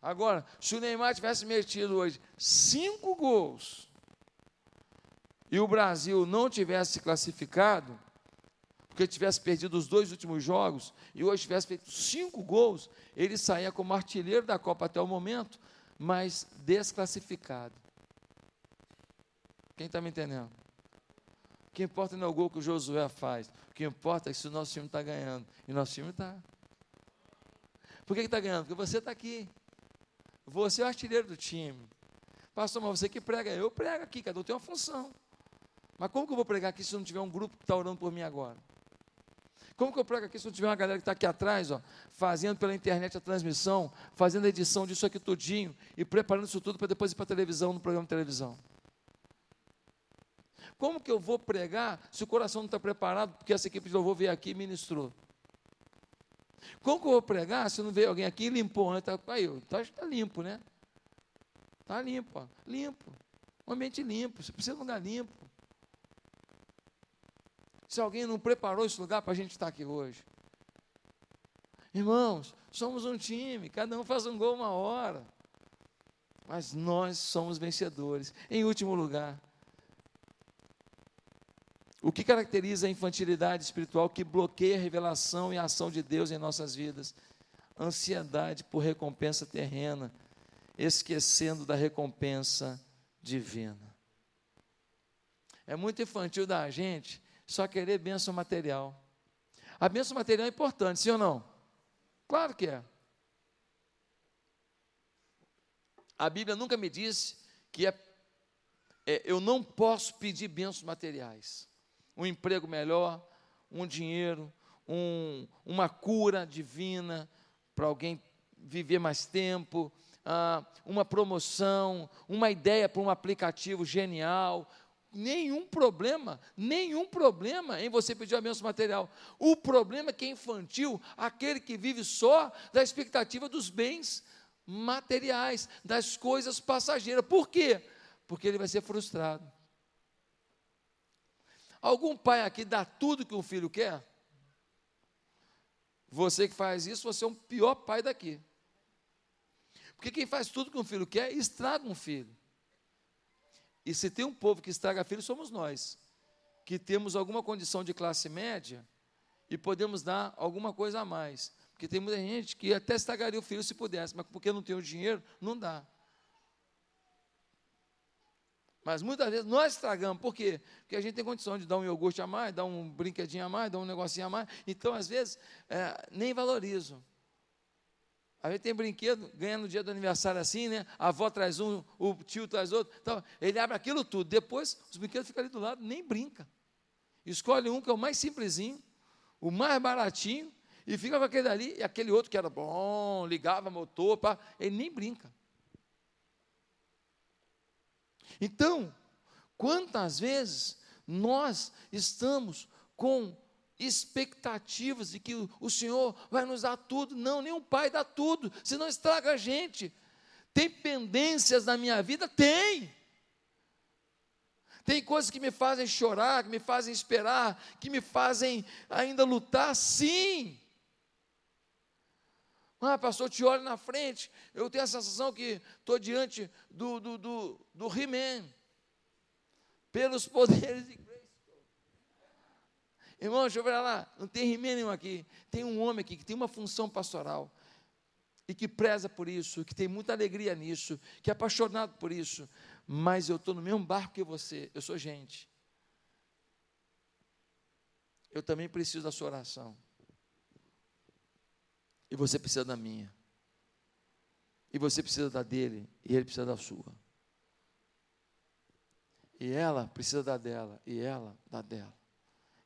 Agora, se o Neymar tivesse metido hoje cinco gols e o Brasil não tivesse classificado, porque tivesse perdido os dois últimos jogos e hoje tivesse feito cinco gols, ele saía como artilheiro da Copa até o momento, mas desclassificado. Quem está me entendendo? O que importa não é o gol que o Josué faz, o que importa é se o nosso time está ganhando. E nosso time está. Por que está ganhando? Porque você está aqui. Você é o artilheiro do time. Pastor, mas você que prega, eu prego aqui, cada um tem uma função. Mas como que eu vou pregar aqui se não tiver um grupo que está orando por mim agora? Como que eu prego aqui se não tiver uma galera que está aqui atrás, ó, fazendo pela internet a transmissão, fazendo a edição disso aqui tudinho e preparando isso tudo para depois ir para a televisão, no programa de televisão? Como que eu vou pregar se o coração não está preparado porque essa equipe de louvor veio aqui e ministrou? Como que eu vou pregar se não veio alguém aqui e limpou? Né? Tá, aí, então acho que está limpo, né? Está limpo, ó, limpo. Um ambiente limpo, você precisa de um lugar limpo se alguém não preparou esse lugar para a gente estar aqui hoje. Irmãos, somos um time, cada um faz um gol uma hora. Mas nós somos vencedores. Em último lugar, o que caracteriza a infantilidade espiritual que bloqueia a revelação e a ação de Deus em nossas vidas? Ansiedade por recompensa terrena, esquecendo da recompensa divina. É muito infantil da gente só querer bênção material. A bênção material é importante, sim ou não? Claro que é. A Bíblia nunca me disse que é, é, eu não posso pedir bênçãos materiais. Um emprego melhor, um dinheiro, um, uma cura divina para alguém viver mais tempo, ah, uma promoção, uma ideia para um aplicativo genial, nenhum problema, nenhum problema em você pedir a bênção material. O problema é que é infantil, aquele que vive só da expectativa dos bens materiais, das coisas passageiras. Por quê? Porque ele vai ser frustrado. Algum pai aqui dá tudo que um filho quer? Você que faz isso, você é o pior pai daqui. Porque quem faz tudo que um filho quer, estraga um filho. E se tem um povo que estraga filho, somos nós, que temos alguma condição de classe média e podemos dar alguma coisa a mais. Porque tem muita gente que até estragaria o filho se pudesse, mas porque não tem o dinheiro, não dá. Mas muitas vezes nós estragamos, por quê? Porque a gente tem condição de dar um iogurte a mais, dar um brinquedinho a mais, dar um negocinho a mais. Então, às vezes, é, nem valorizo. A gente tem brinquedo, ganha no dia do aniversário assim, né? A avó traz um, o tio traz outro. Então, ele abre aquilo tudo. Depois, os brinquedos ficam ali do lado, nem brinca. Escolhe um que é o mais simplesinho, o mais baratinho, e fica com aquele ali, e aquele outro que era bom, ligava motor, pá, ele nem brinca. Então, quantas vezes nós estamos com expectativas de que o Senhor vai nos dar tudo. Não, nem o Pai dá tudo, senão estraga a gente. Tem pendências na minha vida? Tem. Tem coisas que me fazem chorar, que me fazem esperar, que me fazem ainda lutar? Sim. Ah, pastor, te olho na frente, eu tenho a sensação que estou diante do, do, do, do He-Man, pelos <laughs> poderes de Irmão, deixa eu ver lá, não tem rimê nenhum aqui. Tem um homem aqui que tem uma função pastoral e que preza por isso, que tem muita alegria nisso, que é apaixonado por isso. Mas eu estou no mesmo barco que você, eu sou gente. Eu também preciso da sua oração. E você precisa da minha. E você precisa da dele, e ele precisa da sua. E ela precisa da dela, e ela da dela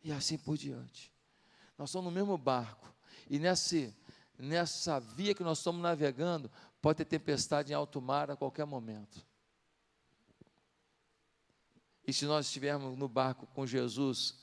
e assim por diante. Nós estamos no mesmo barco, e nessa, nessa via que nós estamos navegando, pode ter tempestade em alto mar a qualquer momento. E se nós estivermos no barco com Jesus,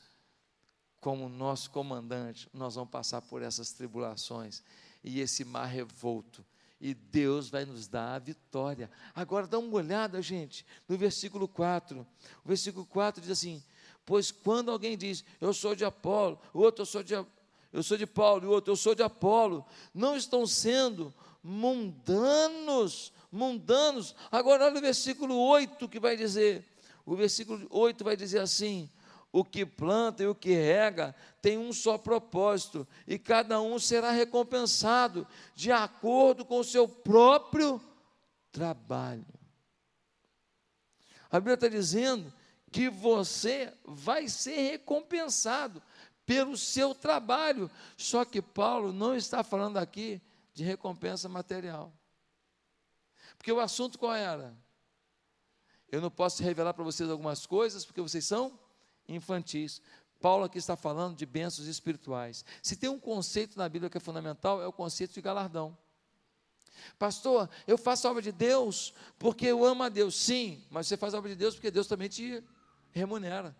como nosso comandante, nós vamos passar por essas tribulações e esse mar revolto. E Deus vai nos dar a vitória. Agora dá uma olhada, gente, no versículo 4. O versículo 4 diz assim: Pois quando alguém diz, eu sou de Apolo, o outro eu sou de, eu sou de Paulo, e o outro eu sou de Apolo, não estão sendo mundanos, mundanos. Agora olha o versículo 8 que vai dizer: o versículo 8 vai dizer assim: o que planta e o que rega tem um só propósito, e cada um será recompensado de acordo com o seu próprio trabalho. A Bíblia está dizendo que você vai ser recompensado pelo seu trabalho. Só que Paulo não está falando aqui de recompensa material. Porque o assunto qual era? Eu não posso revelar para vocês algumas coisas, porque vocês são infantis. Paulo aqui está falando de bênçãos espirituais. Se tem um conceito na Bíblia que é fundamental, é o conceito de galardão. Pastor, eu faço a obra de Deus porque eu amo a Deus. Sim, mas você faz a obra de Deus porque Deus também te remunera.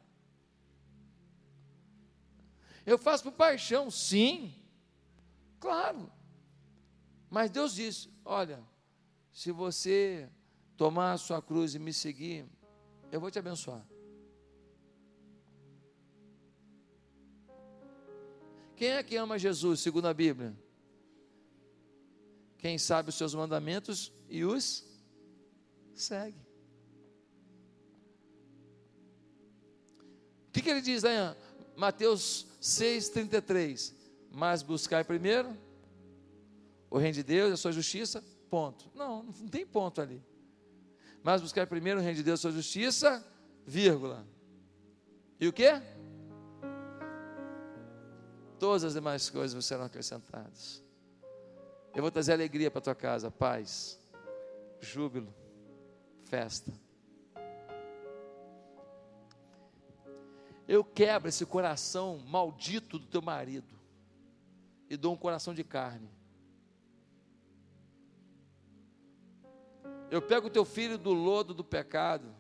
Eu faço por paixão, sim, claro. Mas Deus disse: olha, se você tomar a sua cruz e me seguir, eu vou te abençoar. Quem é que ama Jesus, segundo a Bíblia? Quem sabe os seus mandamentos e os segue. Que, ele diz aí? Mateus 6,33. Mas buscai primeiro o reino de Deus e a sua justiça, ponto. Não, não tem ponto ali mas buscar primeiro o reino de Deus e sua justiça, vírgula. E o que? Todas as demais coisas serão acrescentadas. Eu vou trazer alegria para a tua casa, paz, júbilo, festa. Eu quebro esse coração maldito do teu marido e dou um coração de carne. Eu pego o teu filho do lodo do pecado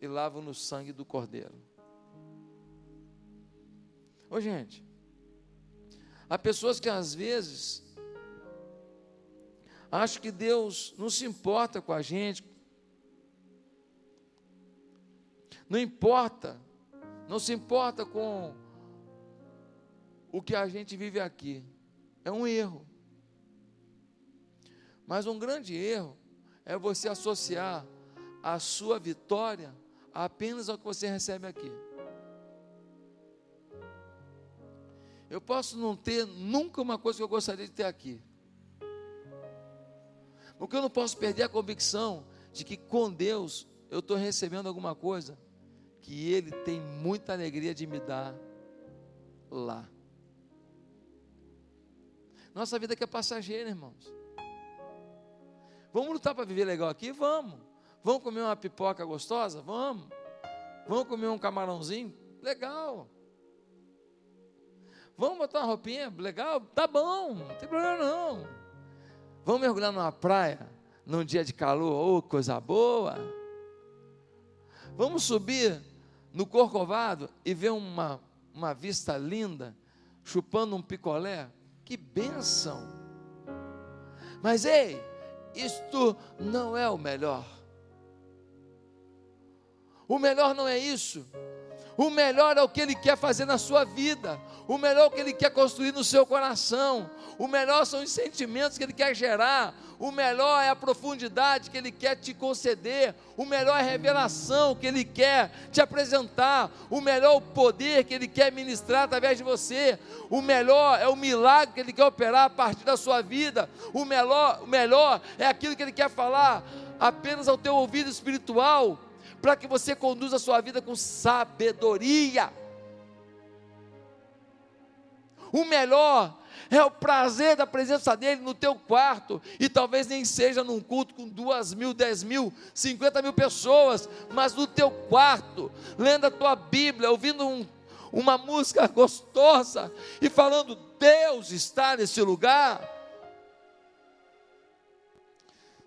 e lavo no sangue do cordeiro. Ô gente, há pessoas que às vezes acham que Deus não se importa com a gente, não importa, não se importa com o que a gente vive aqui. É um erro. Mas um grande erro é você associar a sua vitória apenas ao que você recebe aqui. Eu posso não ter nunca uma coisa que eu gostaria de ter aqui. Porque eu não posso perder a convicção de que com Deus eu estou recebendo alguma coisa que Ele tem muita alegria de me dar lá. Nossa vida aqui é passageira, irmãos. Vamos lutar para viver legal aqui? Vamos. Vamos comer uma pipoca gostosa? Vamos. Vamos comer um camarãozinho? Legal. Vamos botar uma roupinha? Legal? Tá bom, não tem problema não. Vamos mergulhar numa praia num dia de calor? Oh, coisa boa. Vamos subir no Corcovado e ver uma, uma vista linda, chupando um picolé? Que bênção! Mas ei, isto não é o melhor. O melhor não é isso. O melhor é o que Ele quer fazer na sua vida. O melhor é o que Ele quer construir no seu coração. O melhor são os sentimentos que Ele quer gerar. O melhor é a profundidade que Ele quer te conceder. O melhor é a revelação que Ele quer te apresentar. O melhor é o poder que Ele quer ministrar através de você. O melhor é o milagre que Ele quer operar a partir da sua vida. O melhor, o melhor é aquilo que Ele quer falar apenas ao teu ouvido espiritual para que você conduza a sua vida com sabedoria. O melhor é o prazer da presença dele no teu quarto, e talvez nem seja num culto com duas mil, dez mil, cinquenta mil pessoas, mas no teu quarto, lendo a tua Bíblia, ouvindo um, uma música gostosa e falando: Deus está nesse lugar.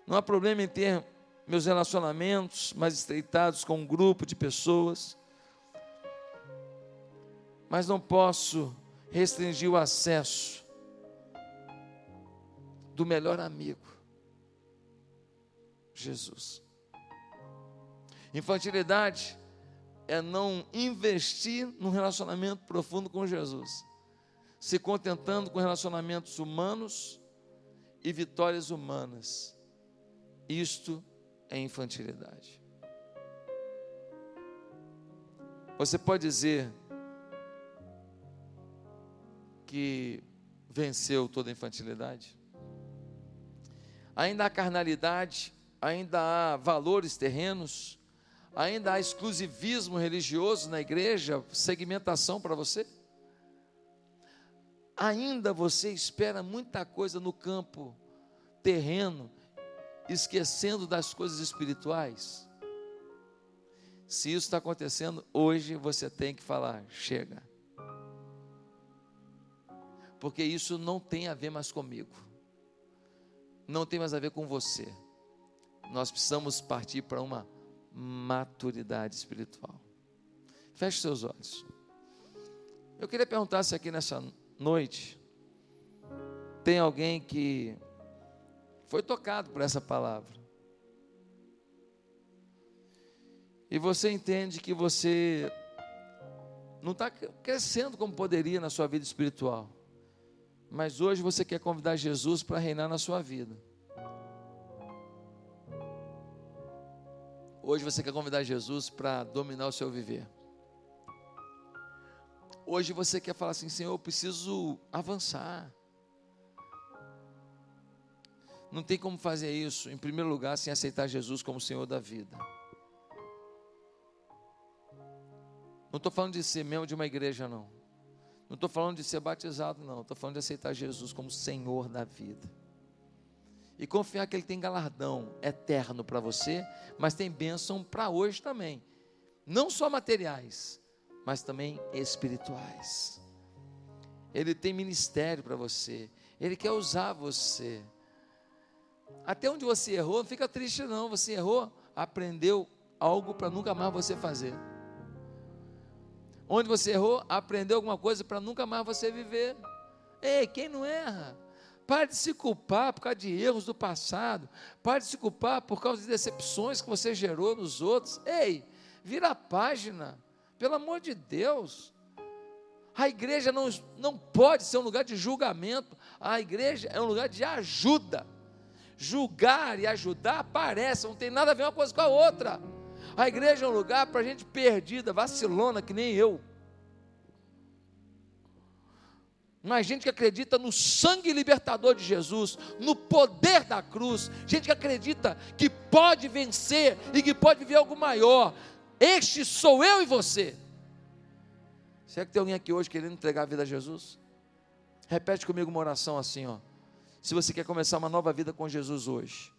Não há problema em ter meus relacionamentos mais estreitados com um grupo de pessoas. mas não posso restringir o acesso do melhor amigo, Jesus. Infantilidade é não investir num relacionamento profundo com Jesus, se contentando com relacionamentos humanos e vitórias humanas. Isto é infantilidade. Você pode dizer que venceu toda a infantilidade? Ainda há carnalidade, ainda há valores terrenos, ainda há exclusivismo religioso na igreja, segmentação para você? Ainda você espera muita coisa no campo terreno, esquecendo das coisas espirituais? Se isso está acontecendo, hoje você tem que falar: chega. Porque isso não tem a ver mais comigo, não tem mais a ver com você. Nós precisamos partir para uma maturidade espiritual. Feche seus olhos. Eu queria perguntar se aqui nessa noite tem alguém que foi tocado por essa palavra. E você entende que você não está crescendo como poderia na sua vida espiritual. Mas hoje você quer convidar Jesus para reinar na sua vida. Hoje você quer convidar Jesus para dominar o seu viver. Hoje você quer falar assim, Senhor, eu preciso avançar. Não tem como fazer isso, em primeiro lugar, sem aceitar Jesus como Senhor da vida. Não estou falando de ser membro de uma igreja, não. Não estou falando de ser batizado, não. Estou falando de aceitar Jesus como Senhor da vida. E confiar que Ele tem galardão eterno para você, mas tem bênção para hoje também. Não só materiais, mas também espirituais. Ele tem ministério para você. Ele quer usar você. Até onde você errou, não fica triste não. Você errou, aprendeu algo para nunca mais você fazer. Onde você errou, aprendeu alguma coisa para nunca mais você viver. Ei, quem não erra? Pare de se culpar por causa de erros do passado. Pare de se culpar por causa de decepções que você gerou nos outros. Ei, vira a página. Pelo amor de Deus. A igreja não, não pode ser um lugar de julgamento. A igreja é um lugar de ajuda. Julgar e ajudar parece, não tem nada a ver uma coisa com a outra. A igreja é um lugar para gente perdida, vacilona, que nem eu. Mas gente que acredita no sangue libertador de Jesus, no poder da cruz, gente que acredita que pode vencer e que pode viver algo maior. Este sou eu e você. Será que tem alguém aqui hoje querendo entregar a vida a Jesus? Repete comigo uma oração assim, ó. Se você quer começar uma nova vida com Jesus hoje,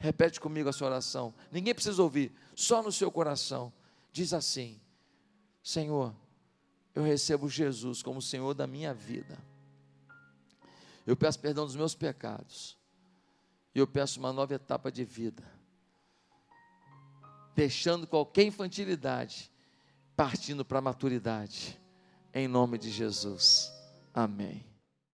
repete comigo a sua oração. Ninguém precisa ouvir, só no seu coração. Diz assim: Senhor, eu recebo Jesus como Senhor da minha vida. Eu peço perdão dos meus pecados. E eu peço uma nova etapa de vida deixando qualquer infantilidade, partindo para a maturidade, em nome de Jesus. Amém.